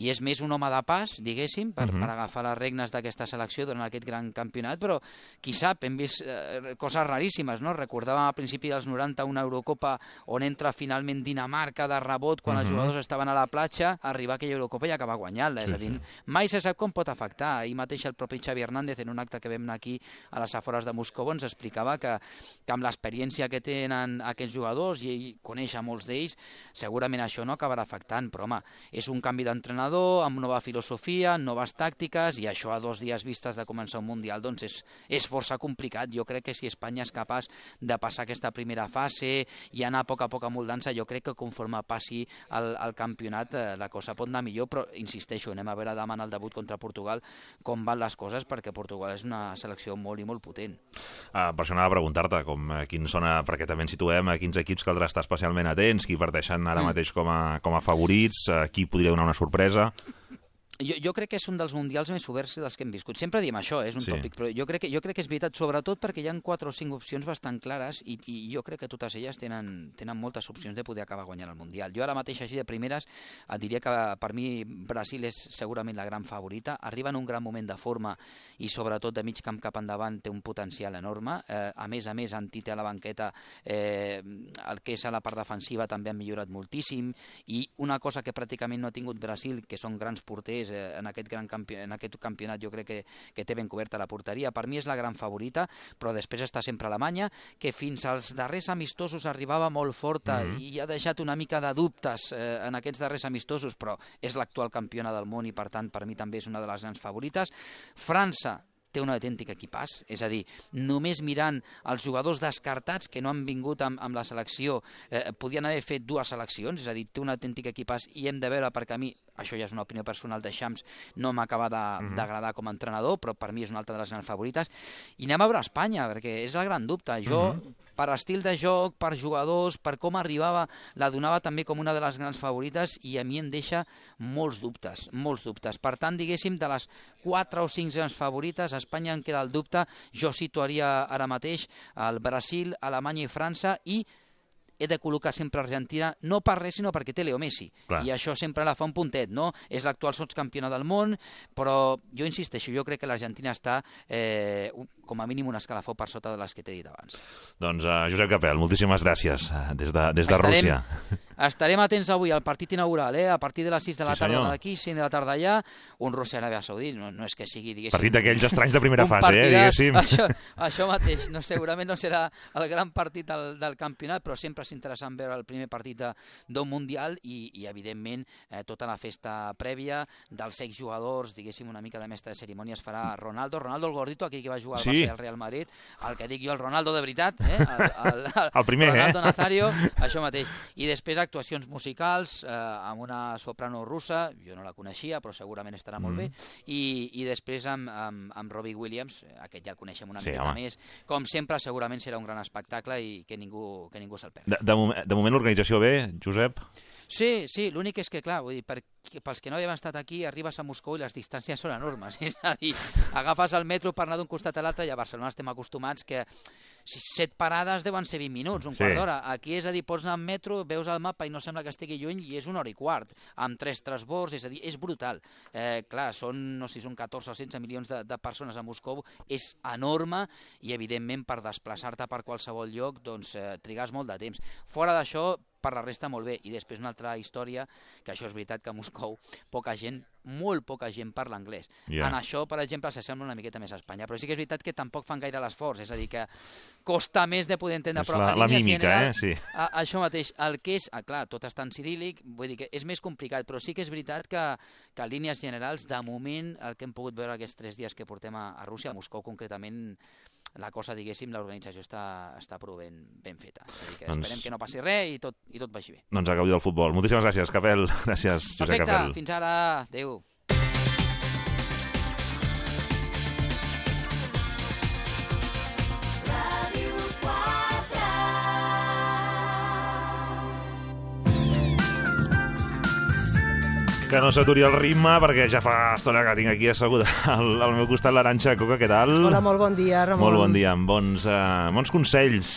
i és més un home de pas, diguéssim, per, uh -huh. per agafar les regnes d'aquesta selecció durant aquest gran campionat, però qui sap, hem vist eh, coses raríssimes, no? Recordava a principi dels 90 una Eurocopa on entra finalment Dinamarca de rebot quan uh -huh. els mhm. jugadors estaven a la platja, arribar a aquella Eurocopa i acabar guanyant-la. Sí, és a dir, mai se sap com pot afectar. Ahir mateix el propi Xavi Hernández, en un acte que vam anar aquí a les afores de Moscou, ens explicava que, que amb l'experiència que tenen aquests jugadors, i ell coneix a molts d'ells, segurament això no acabarà afectant, però home, és un canvi d'entrenador, amb nova filosofia, noves tàctiques, i això a dos dies vistes de començar un Mundial, doncs és, és força complicat. Jo crec que si Espanya és capaç de passar passar aquesta primera fase i anar a poc a poc amoldant-se, jo crec que conforme passi el, el campionat eh, la cosa pot anar millor, però insisteixo, anem a veure demà en el debut contra Portugal com van les coses, perquè Portugal és una selecció molt i molt potent. Ah, per això anava a preguntar-te com, eh, quin sona, perquè també ens situem a quins equips caldrà estar especialment atents, qui parteixen ara mm. mateix com a, com a favorits, eh, qui podria donar una sorpresa jo, jo crec que és un dels mundials més oberts dels que hem viscut. Sempre diem això, eh, és un sí. tòpic, però jo crec, que, jo crec que és veritat, sobretot perquè hi ha quatre o cinc opcions bastant clares i, i jo crec que totes elles tenen, tenen moltes opcions de poder acabar guanyant el Mundial. Jo ara mateix, així de primeres, et diria que per mi Brasil és segurament la gran favorita. Arriba en un gran moment de forma i sobretot de mig camp cap endavant té un potencial enorme. Eh, a més a més, Antite a la banqueta, eh, el que és a la part defensiva també ha millorat moltíssim i una cosa que pràcticament no ha tingut Brasil, que són grans porters, eh, en, aquest gran campi en aquest campionat jo crec que, que té ben coberta la porteria. Per mi és la gran favorita, però després està sempre Alemanya, que fins als darrers amistosos arribava molt forta mm -hmm. i ha deixat una mica de dubtes eh, en aquests darrers amistosos, però és l'actual campiona del món i per tant per mi també és una de les grans favorites. França, té un autèntic equipàs, és a dir, només mirant els jugadors descartats que no han vingut amb, amb la selecció, eh, podien haver fet dues seleccions, és a dir, té un autèntic equipàs i hem de veure, perquè a mi, això ja és una opinió personal de Xams, no m'acaba mhm. d'agradar com a entrenador, però per mi és una altra de les grans favorites. I anem a veure Espanya, perquè és el gran dubte. Jo, uh mhm. Per estil de joc, per jugadors, per com arribava, la donava també com una de les grans favorites i a mi em deixa molts dubtes, molts dubtes. Per tant, diguéssim, de les 4 o 5 grans favorites, a Espanya en queda el dubte, jo situaria ara mateix el Brasil, Alemanya i França i he de col·locar sempre Argentina, no per res, sinó perquè té Leo Messi. Clar. I això sempre la fa un puntet, no? És l'actual sots campiona del món, però jo insisteixo, jo crec que l'Argentina està eh, com a mínim un escalafó per sota de les que t'he dit abans. Doncs uh, Josep Capel, moltíssimes gràcies uh, des de, des de Estarem- Rússia. (laughs) Estarem atents avui al partit inaugural, eh? a partir de les 6 de la Sí, tarda d'aquí, 5 de la tarda allà, un Rússia-Aràbia Saudí, no, no és que sigui, diguéssim... Partit d'aquells estranys de primera fase, eh, partidàs. diguéssim. (laughs) Això, això mateix, no, segurament no serà el gran partit del, del campionat, però sempre és interessant veure el primer partit d'un Mundial i, i evidentment, eh, tota la festa prèvia dels exjugadors, diguéssim, una mica de mestre de cerimònia es farà Ronaldo, Ronaldo el gordito, aquell que va jugar al Sí. I al Real Madrid, el que dic jo, el Ronaldo de veritat, eh? el, el, el, El primer, Ronaldo eh? Nazario, (laughs) això mateix. I després actuacions musicals eh, amb una soprano russa, jo no la coneixia, però segurament estarà molt Mm. bé, i, i després amb, amb, amb Robbie Williams, aquest ja el coneixem una Sí, miqueta home. més. Com sempre, segurament serà un gran espectacle i que ningú, que ningú se'l perdi. De, de, moment- de moment l'organització bé, Josep? Sí, sí, l'únic és que, clar, vull dir, per, pels que no havíem estat aquí, arribes a Moscou i les distàncies són enormes. (laughs) És a dir, agafes el metro per anar d'un costat a l'altre i a Barcelona estem acostumats que si set parades deuen ser 20 minuts, un Sí. quart d'hora. Aquí és a dir, pots anar en metro, veus el mapa i no sembla que estigui lluny i és una hora i quart, amb tres transbords, és a dir, és brutal. Eh, clar, són, no sé si són 14 o 16 milions de, de persones a Moscou, és enorme i, evidentment, per desplaçar-te per qualsevol lloc, doncs, eh, trigues molt de temps. Fora d'això, per la resta molt bé. I després una altra història, que això és veritat que a Moscou poca gent, molt poca gent parla anglès. Ja. En això, per exemple, s'assembla una miqueta més a Espanya, però sí que és veritat que tampoc fan gaire l'esforç, és a dir, que costa més de poder entendre, És però la- la mímica, generals, eh? Sí. a, això mateix, el que és, ah, clar, tot està en cirílic, vull dir que és més complicat, però sí que és veritat que, que a línies generals, de moment, el que hem pogut veure aquests tres dies que portem a, a Rússia, a Moscou concretament, la cosa, diguéssim, l'organització està, està prou ben, ben feta. És dir, que Doncs- esperem que no passi res i tot, i tot vagi bé. Doncs a gaudir del futbol. Moltíssimes gràcies, Capel. (laughs) Gràcies, Josep Perfecte, Capel. fins ara, adeu. Que no s'aturi el ritme, perquè ja fa estona que tinc aquí asseguda al, al meu costat l'Aranxa Coca, què tal? Hola, molt bon dia, Ramon. Molt bon dia, amb bons, uh, bons consells.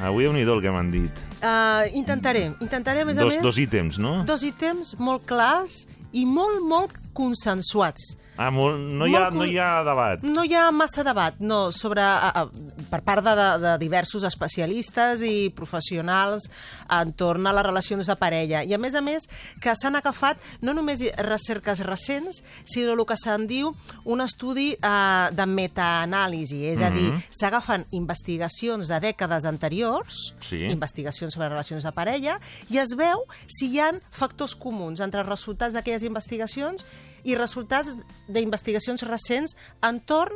Avui nhi el que m'han dit. Uh, intentaré, intentaré, a més a Dos, més... dos ítems, no? Dos ítems molt clars i molt, molt consensuats. Ah, molt, no, hi ha, no hi ha debat. No hi ha massa debat, no, sobre, a, a, per part de, de, de diversos especialistes i professionals entorn a les relacions de parella. I, a més a més, que s'han agafat no només recerques recents, sinó el que se'n diu un estudi eh, de metaanàlisi, és a dir, Mhm. s'agafen investigacions de dècades anteriors, Sí. investigacions sobre relacions de parella, i es veu si hi han factors comuns entre els resultats d'aquelles investigacions i resultats d'investigacions recents entorn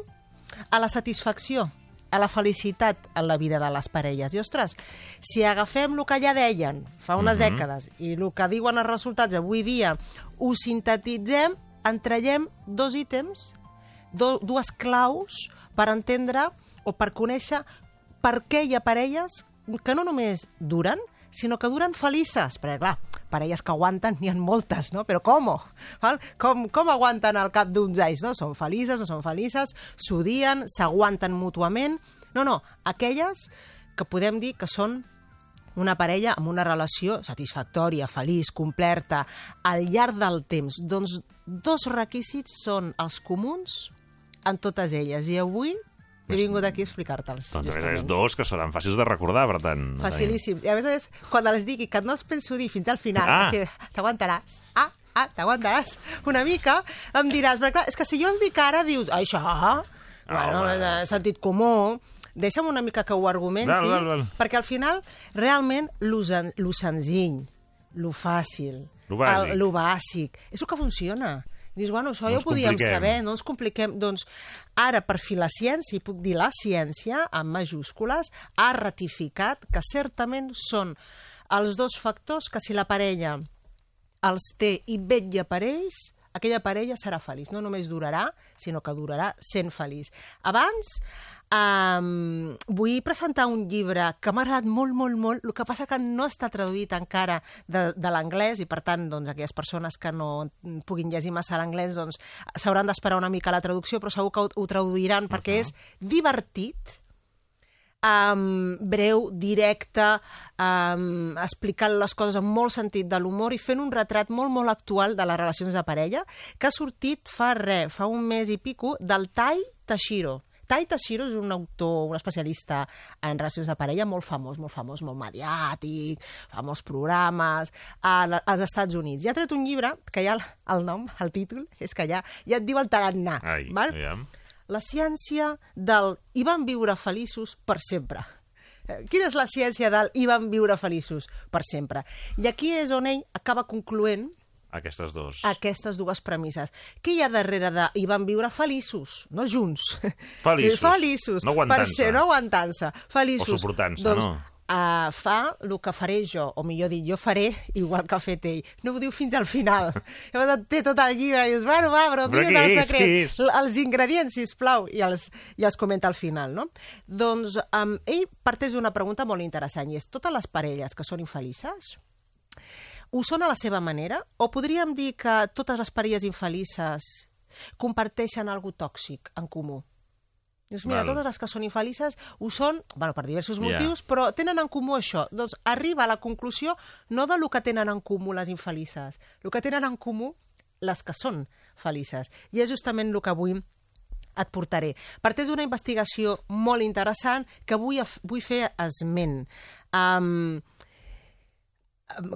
a la satisfacció, a la felicitat en la vida de les parelles. I, ostres, si agafem el que ja deien fa unes Mhm. dècades i el que diuen els resultats avui dia, ho sintetitzem, en traiem dos ítems, do, dues claus per entendre o per conèixer per què hi ha parelles que no només duren, sinó que duren felices. Perquè, clar, parelles que aguanten n'hi ha moltes, no? Però com? Val? Com, com aguanten al cap d'uns anys, no? Són felices, no són felices, s'odien, s'aguanten mútuament... No, no, aquelles que podem dir que són una parella amb una relació satisfactòria, feliç, completa, al llarg del temps. Doncs dos requisits són els comuns en totes elles. I avui he vingut aquí a explicar-te'ls. Doncs més, a justament. més, dos que seran fàcils de recordar, per tant. Facilíssim. I a més a més, quan les digui, que no els penso dir fins al final, Ah. t'aguantaràs, ah, ah, t'aguantaràs una mica, em diràs, perquè clar, és que si jo els dic ara, dius, això, bueno, home. és sentit comú, deixa'm una mica que ho argumenti, Val, val, val. perquè al final, realment, lo, sen lo senzill, lo fàcil, Lo bàsic. el, lo bàsic, és el que funciona. Dius, bueno, això No ja ho podíem compliquem. saber, no ens compliquem. Doncs ara, per fi la ciència, i puc dir la ciència, amb majúscules, ha ratificat que certament són els dos factors que si la parella els té i vetlla per ells, aquella parella serà feliç. No només durarà, sinó que durarà sent feliç. Abans, um, vull presentar un llibre que m'ha agradat molt, molt, molt, el que passa que no està traduït encara de, de l'anglès i, per tant, doncs, aquelles persones que no puguin llegir massa l'anglès doncs, s'hauran d'esperar una mica la traducció, però segur que ho, ho traduiran perquè és divertit, um, breu, directe, um, explicant les coses amb molt sentit de l'humor i fent un retrat molt, molt actual de les relacions de parella, que ha sortit fa res, fa un mes i pico, del Tai Tashiro. Tai Tashiro és un autor, un especialista en relacions de parella molt famós, molt famós, molt mediàtic, fa molts programes a, als Estats Units. I ha tret un llibre que ja el, el nom, el títol, és que ja, ja et diu el tarannà. Ai, val? aviam. La ciència del i van viure feliços per sempre. Eh, Quina és la ciència del i van viure feliços per sempre? I aquí és on ell acaba concloent Aquestes dos. aquestes dues premisses. Què hi ha darrere de... I van viure feliços, no junts. (laughs) Feliços. feliços. No aguantant-se. Per ser, no aguantant-se. Feliços. O suportant-se, doncs, no? Uh, fa el que faré jo, o millor dit, jo faré igual que ha fet ell. No ho diu fins al final. (laughs) Llavors et té tot el llibre i dius, bueno, va, però Però és el és, secret? és? L- Els ingredients, sisplau, i els, i els comenta al final, no? Doncs um, ell parteix d'una pregunta molt interessant, i és, totes les parelles que són infelices, ho són a la seva manera? O podríem dir que totes les parelles infelices comparteixen algo tòxic en comú? Dius, mira, Val. totes les que són infelices ho són, bueno, per diversos Ja. motius, però tenen en comú això. Doncs arriba a la conclusió no de lo que tenen en comú les infelices, el que tenen en comú les que són felices. I és justament el que avui et portaré. Parteix d'una investigació molt interessant que vull, vull fer esment. Um,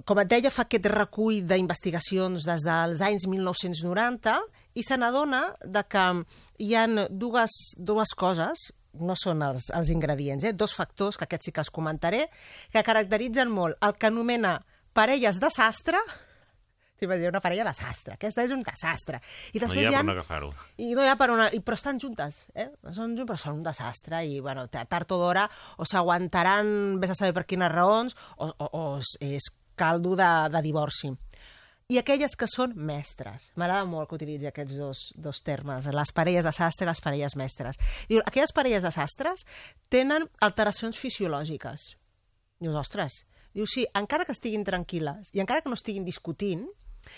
com et deia, fa aquest recull d'investigacions des dels anys 1990 i se n'adona de que hi han dues, dues coses, no són els, els ingredients, eh? dos factors, que aquests sí que els comentaré, que caracteritzen molt el que anomena parelles desastre, T'hi dir una parella desastre. Aquesta és un desastre. I No després hi ha hi per on agafar-ho. I no hi ha per on... I, però estan juntes, eh? Són però són un desastre i, bueno, ta- tard o d'hora o s'aguantaran, vés a saber per quines raons, o, o, o és caldo de, de divorci. I aquelles que són mestres. M'agrada molt que utilitzi aquests dos, dos termes, les parelles desastre i les parelles mestres. Diu, aquelles parelles desastres tenen alteracions fisiològiques. Dius, ostres, diu, sí, encara que estiguin tranquil·les i encara que no estiguin discutint,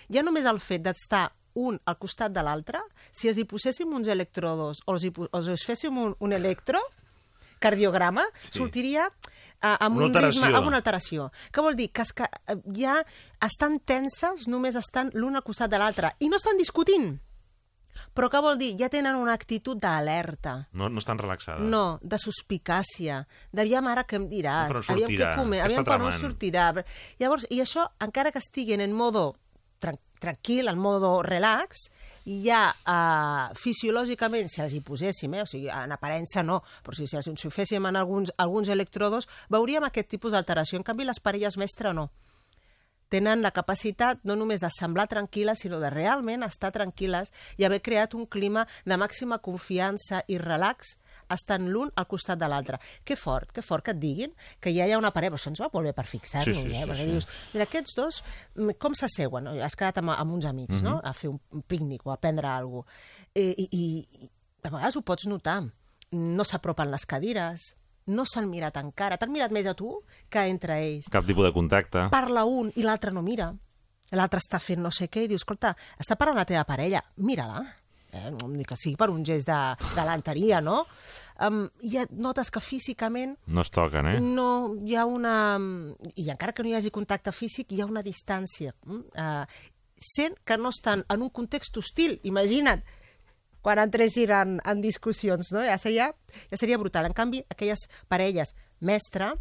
ja només el fet d'estar un al costat de l'altre, si els hi poséssim uns electrodos o els, hi, o els féssim un, un electro, cardiograma, sí. sortiria amb Una un ritme, amb una alteració. Què vol dir? Que, es, que eh, ja estan tenses, només estan l'un al costat de l'altre, i no estan discutint. Però què vol dir? Ja tenen una actitud d'alerta. No, no estan relaxades. No, de suspicàcia, d'aviam ara què em diràs, Per on aviam què sortirà? come, Què aviam per on sortirà. Llavors, i això, encara que estiguin en modo tran tranquil, en modo relax, ja uh, fisiològicament, si els hi poséssim, eh, o sigui, en aparença no, però si, si els hi féssim en alguns, alguns electrodos, veuríem aquest tipus d'alteració. En canvi, les parelles mestre no tenen la capacitat no només de semblar tranquil·les, sinó de realment estar tranquil·les i haver creat un clima de màxima confiança i relax estant l'un al costat de l'altre. Que fort, que fort que et diguin que ja hi ha una parella, però això ens va molt bé per fixar-nos, Sí, sí, eh? sí, perquè sí. dius, mira, aquests dos, mm, com s'asseuen? No? Has quedat amb, amb uns amics, no?, Mhm. a fer un, pícnic o a prendre alguna cosa. Eh, i, i, I a vegades ho pots notar. No s'apropen les cadires, no s'han mirat encara. T'han mirat més a tu que entre ells Cap tipus de contacte. parla un i l'altre no mira, l'altre està fent no sé què, i dius, escolta, està parlant la teva parella, mira-la. Eh, ni que sigui per un gest de galanteria, no? Um, I et notes que físicament No es toquen, eh? no hi ha una... I encara que no hi hagi contacte físic, hi ha una distància. Uh, sent que no estan en un context hostil, imagina't, quan entressin en, en discussions, no? Ja seria, ja seria brutal. En canvi, aquelles parelles mestre,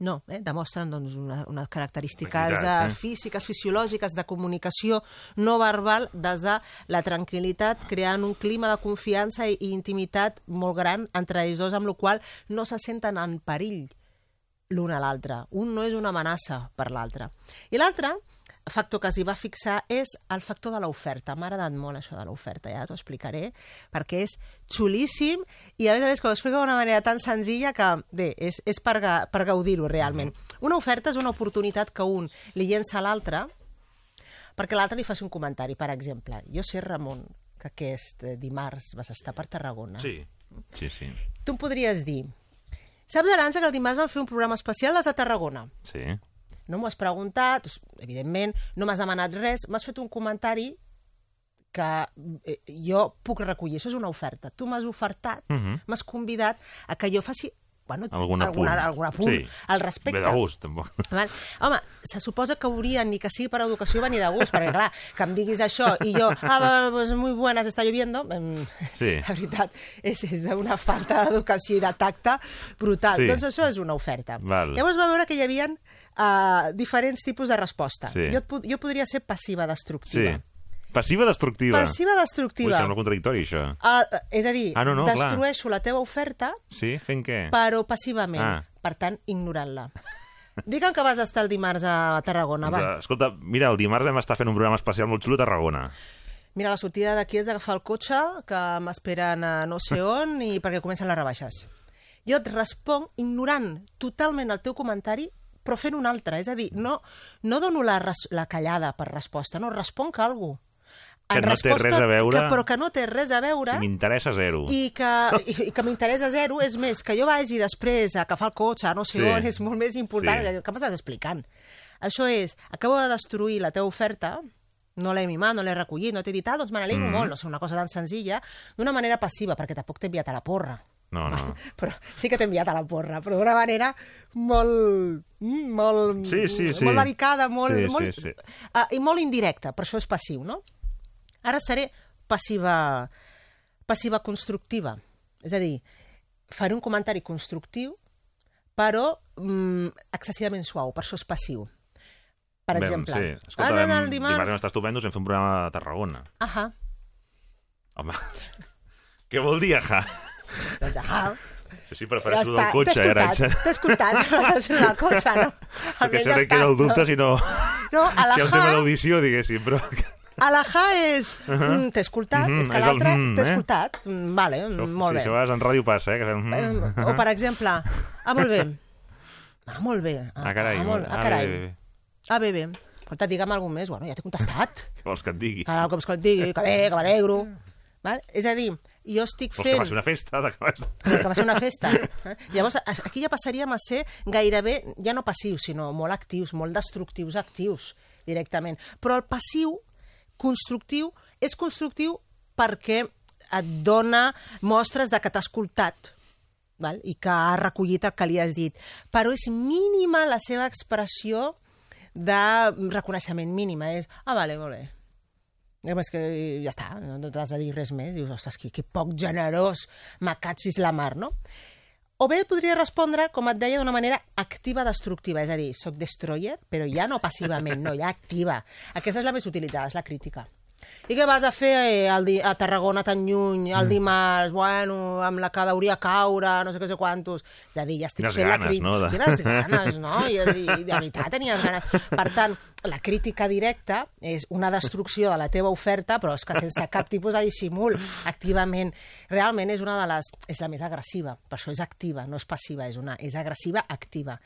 no, eh? demostren doncs, una, unes característiques Veritat, eh? eh? físiques, fisiològiques, de comunicació no verbal des de la tranquil·litat, creant un clima de confiança i, i intimitat molt gran entre ells dos, amb la qual no se senten en perill l'un a l'altre. Un no és una amenaça per l'altre. I l'altre factor que s'hi va fixar és el factor de l'oferta. M'ha agradat molt això de l'oferta, ja t'ho explicaré, perquè és xulíssim i a més a més que ho explica d'una manera tan senzilla que, bé, és, és per, ga, per gaudir-ho realment. Una oferta és una oportunitat que un li llença a l'altre perquè l'altre li faci un comentari. Per exemple, jo sé, Ramon, que aquest eh, dimarts vas estar per Tarragona. Sí, sí, sí. Tu em podries dir, saps, Arança, que el dimarts van fer un programa especial des de Tarragona? Sí. No m'ho has preguntat, doncs, evidentment, no m'has demanat res, m'has fet un comentari que eh, jo puc recollir. Això és una oferta. Tu m'has ofertat, Mhm. m'has convidat a que jo faci bueno, Algun alguna, apunt. algun apunt Sí. al respecte. Ve de gust, tampoc. Val? Home, se suposa que haurien, ni que sigui per educació, venir de gust, perquè clar, que em diguis això i jo, ah, pues muy buenas, está lloviendo, Sí. (laughs) la veritat, és, és d'una falta d'educació i de tacte brutal. Sí. Doncs això és una oferta. Val. Llavors va veure que hi havia uh, diferents tipus de resposta. Sí. Jo, et jo podria ser passiva Sí. destructiva. Passiva destructiva. Passiva Ui, destructiva. sembla contradictori, això. Uh, és a dir, Ah, no, no, clar. destrueixo la teva oferta, Sí? Fent què? però passivament. Ah. Per tant, ignorant-la. Digue'm que vas estar el dimarts a Tarragona, Doncs, va. eh, escolta, mira, el dimarts vam estar fent un programa especial molt xulo a Tarragona. Mira, la sortida d'aquí és agafar el cotxe, que m'esperen a no sé on, i perquè comencen les rebaixes. Jo et responc ignorant totalment el teu comentari, però fent un altre. És a dir, no, no dono la, res, la callada per resposta, no, responc a alguna cosa. Que no té res a veure. Que, però que no té res a veure Que m'interessa zero. i que, i, i que m'interessa zero, és més, que jo vagi després a agafar el cotxe, a no sé Sí. on, és molt més important. Sí. Què m'estàs explicant? Això és, acabo de destruir la teva oferta, no l'he mimat, no l'he recollit, no t'he dit, ah, doncs me n'alegro Mhm. molt, no sé, una cosa tan senzilla, d'una manera passiva, perquè tampoc t'he enviat a la porra. No, no. (laughs) Però sí que t'he enviat a la porra, però d'una manera molt... mm, molt, Sí, sí, sí. molt delicada, molt, Sí, molt, sí, sí. Uh, i molt indirecta, per això és passiu, no? Ara seré passiva, passiva constructiva. És a dir, faré un comentari constructiu, però mm, excessivament suau, per això és passiu. Per Vam, exemple, Sí. Escolta, ah, vam, el dimarts... dimarts... vam estar estupendos, vam fer un programa a Tarragona. Ahà, Home, (laughs) què vol dir, ajá? Doncs ahà. Sí, sí, prefereixo del T'he cotxe, eh, Aranxa? t'he escoltat, (laughs) prefereixo del cotxe, no? Perquè sempre ja queda el dubte si no... No, a si hi ha un tema d'audició, diguéssim, però... a l'ahà és... Ahà. mm, T'he escoltat, Mhm, és que és el l'altre mm, t'he eh? escoltat. Mm, Vale, mm, molt sí, bé. això a vegades en ràdio passa, eh? Que fem... Eh, O, per exemple, ah, molt bé. Ah, molt bé. Ah, carai, ah, molt, ah, ah, carai. bé, bé. Ah, bé, bé. Escolta, digue'm alguna més. Bueno, ja t'he contestat. Què vols que et digui? Que, que, que et digui, que bé, que m'alegro. Val? És a dir, jo estic Vols que fent... faci una festa? De... que va ser una festa. Eh? Llavors, aquí ja passaríem a ser gairebé, ja no passius, sinó molt actius, molt destructius actius, directament. Però el passiu, constructiu, és constructiu perquè et dona mostres de que t'ha escoltat val? i que ha recollit el que li has dit. Però és mínima la seva expressió de reconeixement mínima. És, ah, vale, molt bé. Eh, És que ja està, no t'has de dir res més. Dius, ostres, que, que poc generós, m'acatxis la mar, no? O bé et podria respondre, com et deia, d'una manera activa destructiva, és a dir, soc destroyer, però ja no passivament, no, ja activa. Aquesta és la més utilitzada, és la crítica. I què vas a fer eh, al di a Tarragona tan lluny, el dimarts, bueno, amb la que hauria caure, no sé què sé quantos... És a dir, ja estic Quines fent la ganes, crítica. no, de- Quines (laughs) ganes, no? I, és, I de veritat tenies ganes. Per tant, la crítica directa és una destrucció de la teva oferta, però és que sense cap tipus de dissimul, activament. Realment és una de les... és la més agressiva, per això és activa, no és passiva, és, una, és agressiva activa.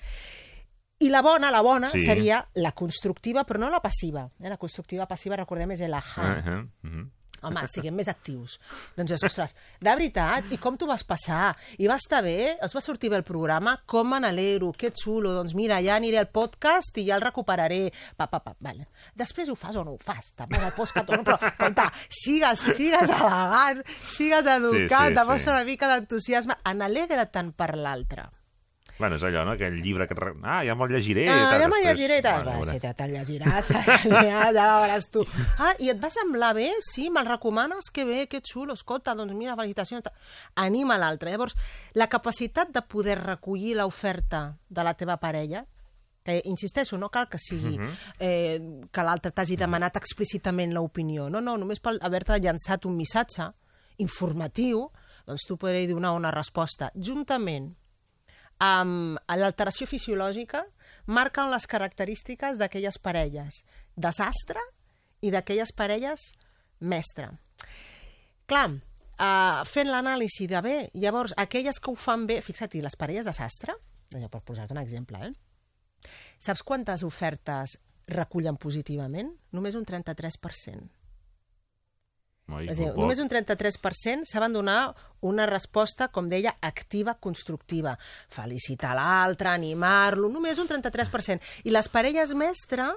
I la bona, la bona, Sí. seria la constructiva, però no la passiva. Eh? La constructiva passiva, recordem, és l'ahà. Uh -huh. uh -huh. Home, siguem més actius. Doncs ostres, de veritat, i com t'ho vas passar? I va estar bé? Es va sortir bé el programa? Com me n'alegro? Que xulo. Doncs mira, ja aniré al podcast i ja el recuperaré. Pa, pa, pa, vale. Després ho fas o no ho fas? També el podcast o no, però, compte, sigues, sigues elegant, sigues educat, Sí, sí, demostra sí. una mica d'entusiasme. N'alegra tant per l'altre. Bueno, és allò, no? Aquell llibre que... Ah, ja me'l llegiré. Ah, ja me'l després- llegiré. Tal. Bueno, veurem. sí, te- te'l llegiràs, (laughs) ja la veuràs tu. Ah, i et va semblar bé? Sí, me'l recomanes? Que bé, que xulo, escolta, doncs mira, felicitacions. Anima l'altre. Llavors, la capacitat de poder recollir l'oferta de la teva parella, que, insisteixo, no cal que sigui Mhm. eh, que l'altre t'hagi demanat explícitament l'opinió. No, no, només per haver-te llançat un missatge informatiu, doncs tu podràs donar una resposta juntament amb l'alteració fisiològica marquen les característiques d'aquelles parelles desastre i d'aquelles parelles mestre. Clar, uh, fent l'anàlisi de bé, llavors, aquelles que ho fan bé, fixa't, les parelles desastre, allò per posar-te un exemple, eh? Saps quantes ofertes recullen positivament? Només un 33%. Oi, És a dir, només un 33% saben donar una resposta, com deia, activa, constructiva. Felicitar l'altre, animar-lo, només un 33%. I les parelles mestre,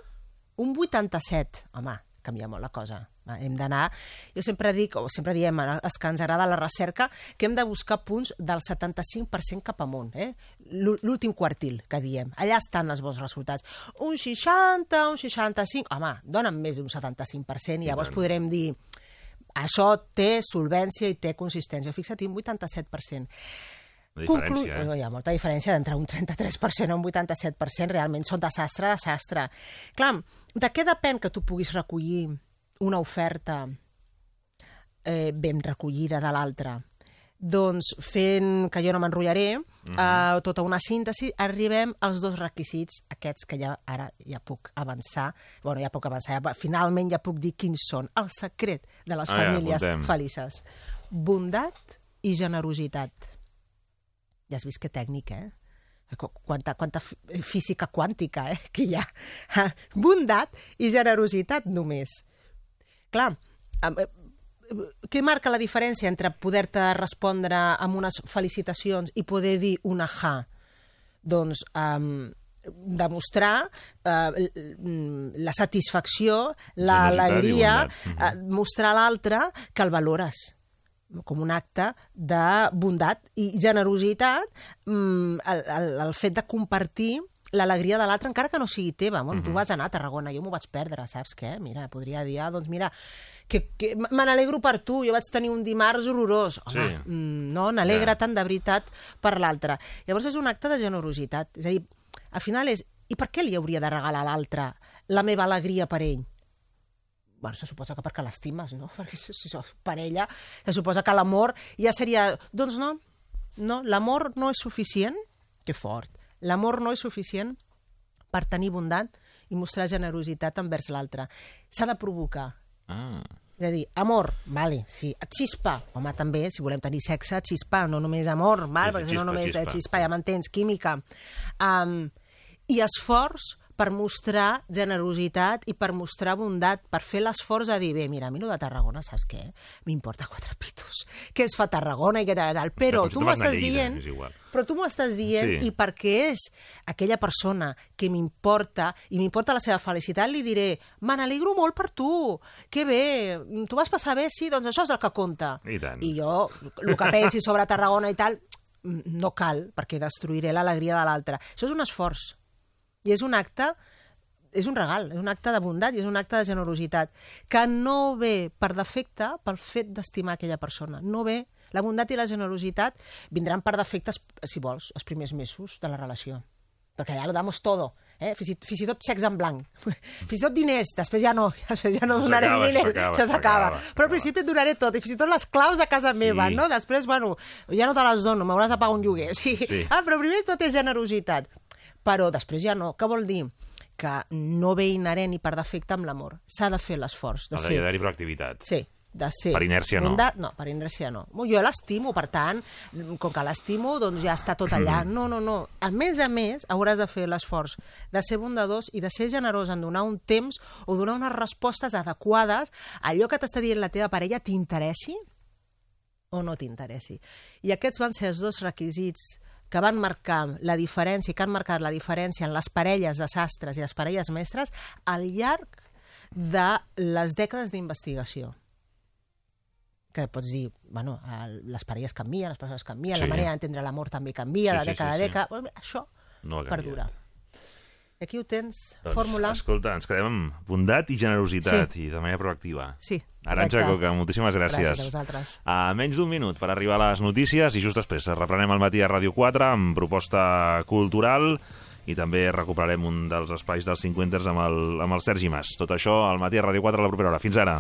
un 87%. Home, canvia molt la cosa. Hem d'anar... Jo sempre dic, o sempre diem, als que ens agrada la recerca, que hem de buscar punts del 75% cap amunt, eh? L'ú- L'últim quartil, que diem. Allà estan els bons resultats. Un 60, un 65... Home, donen més d'un 75% i llavors podrem dir això té solvència i té consistència. Fixa't, un 87%. La diferència, Conclu- eh? Hi ha molta diferència d'entre un 33% o un 87%, realment són desastre, desastre. Clar, de què depèn que tu puguis recollir una oferta eh, ben recollida de l'altra? Doncs fent, que jo no m'enrotllaré, Mhm. eh, tota una síntesi, arribem als dos requisits, aquests que ja ara ja puc avançar, bueno, ja puc avançar, ja, finalment ja puc dir quins són, el secret de les Ah, ja, famílies apuntem. felices. Bondat i generositat. Ja has vist que tècnic, eh? Qu- Quanta, quanta física quàntica eh? que hi ha. (laughs) Bondat i generositat només. Clar, què marca la diferència entre poder-te respondre amb unes felicitacions i poder dir un ahà? Doncs um, demostrar uh, la satisfacció, Generositat i l'alegria, bondat. uh, mostrar a l'altre que el valores com un acte de bondat i generositat, mm, el, el, el fet de compartir l'alegria de l'altre, encara que no sigui teva. Bueno, Tu vas anar a Tarragona, jo m'ho vaig perdre, saps què? Mira, podria dir, ah, doncs mira, que, que me n'alegro per tu, jo vaig tenir un dimarts horrorós. Home, Sí. mm, no, n'alegra Ja. tant de veritat per l'altre. Llavors és un acte de generositat. És a dir, al final és, i per què li hauria de regalar a l'altre la meva alegria per ell? bueno, se suposa que perquè l'estimes, no? (laughs) Perquè si, si sos parella, se suposa que l'amor ja seria... Doncs no, no, l'amor no és suficient, que fort, l'amor no és suficient per tenir bondat i mostrar generositat envers l'altre. S'ha de provocar. Ah. És a dir, amor, vale, sí. Xispa, home, també, si volem tenir sexe, xispa, no només amor, val? Sí, sí, perquè si no xispa, només xispa, xispa. xispa ja m'entens, química. Um, I esforç per mostrar generositat i per mostrar bondat, per fer l'esforç de dir, bé, mira, a mi lo de Tarragona, saps què? M'importa quatre pitos. Què es fa a Tarragona i què tal, tal. Però tu tu m'ho estàs Lleida, dient... és igual. Però tu m'ho estàs dient Sí. i perquè és aquella persona que m'importa i m'importa la seva felicitat, li diré me n'alegro molt per tu, que bé, tu vas passar bé, sí, doncs això és el que compta. I tant. I jo, el que pensi sobre Tarragona i tal, mm, no cal, perquè destruiré l'alegria de l'altre. Això és un esforç. I és un acte és un regal, és un acte de bondat i és un acte de generositat, que no ve per defecte pel fet d'estimar aquella persona. No ve. La bondat i la generositat vindran per defecte, si vols, els primers mesos de la relació. Perquè ja lo damos todo. Eh? Fins, i, fins i tot sexe en blanc. (laughs) fins i tot diners. Després ja no. (laughs) Després ja no S'acaba, diners. Això s'acaba. Però al principi et donaré tot. I fins i tot les claus de casa meva. No? Després, bueno, ja no te les dono. M'hauràs de pagar un lloguer. (laughs) Sí. Sí. Ah, però primer tot és generositat. Però després ja no. Què vol dir? que no ve inherent i per defecte amb l'amor. S'ha de fer l'esforç. De Ha d'haver-hi proactivitat. sí, de ser... Per inèrcia no. bondat- No, per inèrcia no. Jo l'estimo, per tant, com que l'estimo, doncs ja està tot allà. (clears throat) No, no, no. A més a més, hauràs de fer l'esforç de ser bondadós i de ser generós en donar un temps o donar unes respostes adequades a allò que t'està dient la teva parella t'interessi o no t'interessi. I aquests van ser els dos requisits que van marcar la diferència, que han marcat la diferència en les parelles de sastres i les parelles mestres al llarg de les dècades d'investigació que pots dir, bueno, les parelles canvien, les persones canvien, Sí. la manera d'entendre l'amor també canvia, Sí, sí, dècada sí, a sí. dècada. Bueno, això No ha canviat. Aquí ho tens, Doncs, fórmula. escolta, ens quedem amb bondat i generositat i de manera proactiva. Sí, correcte. Coca, moltíssimes gràcies. Gràcies a vosaltres. A menys d'un minut per arribar a les notícies i just després reprenem el matí a Ràdio 4 amb proposta cultural i també recuperarem un dels espais dels 50 amb el, amb el Sergi Mas. Tot això al matí a Ràdio 4 a la propera hora. Fins ara.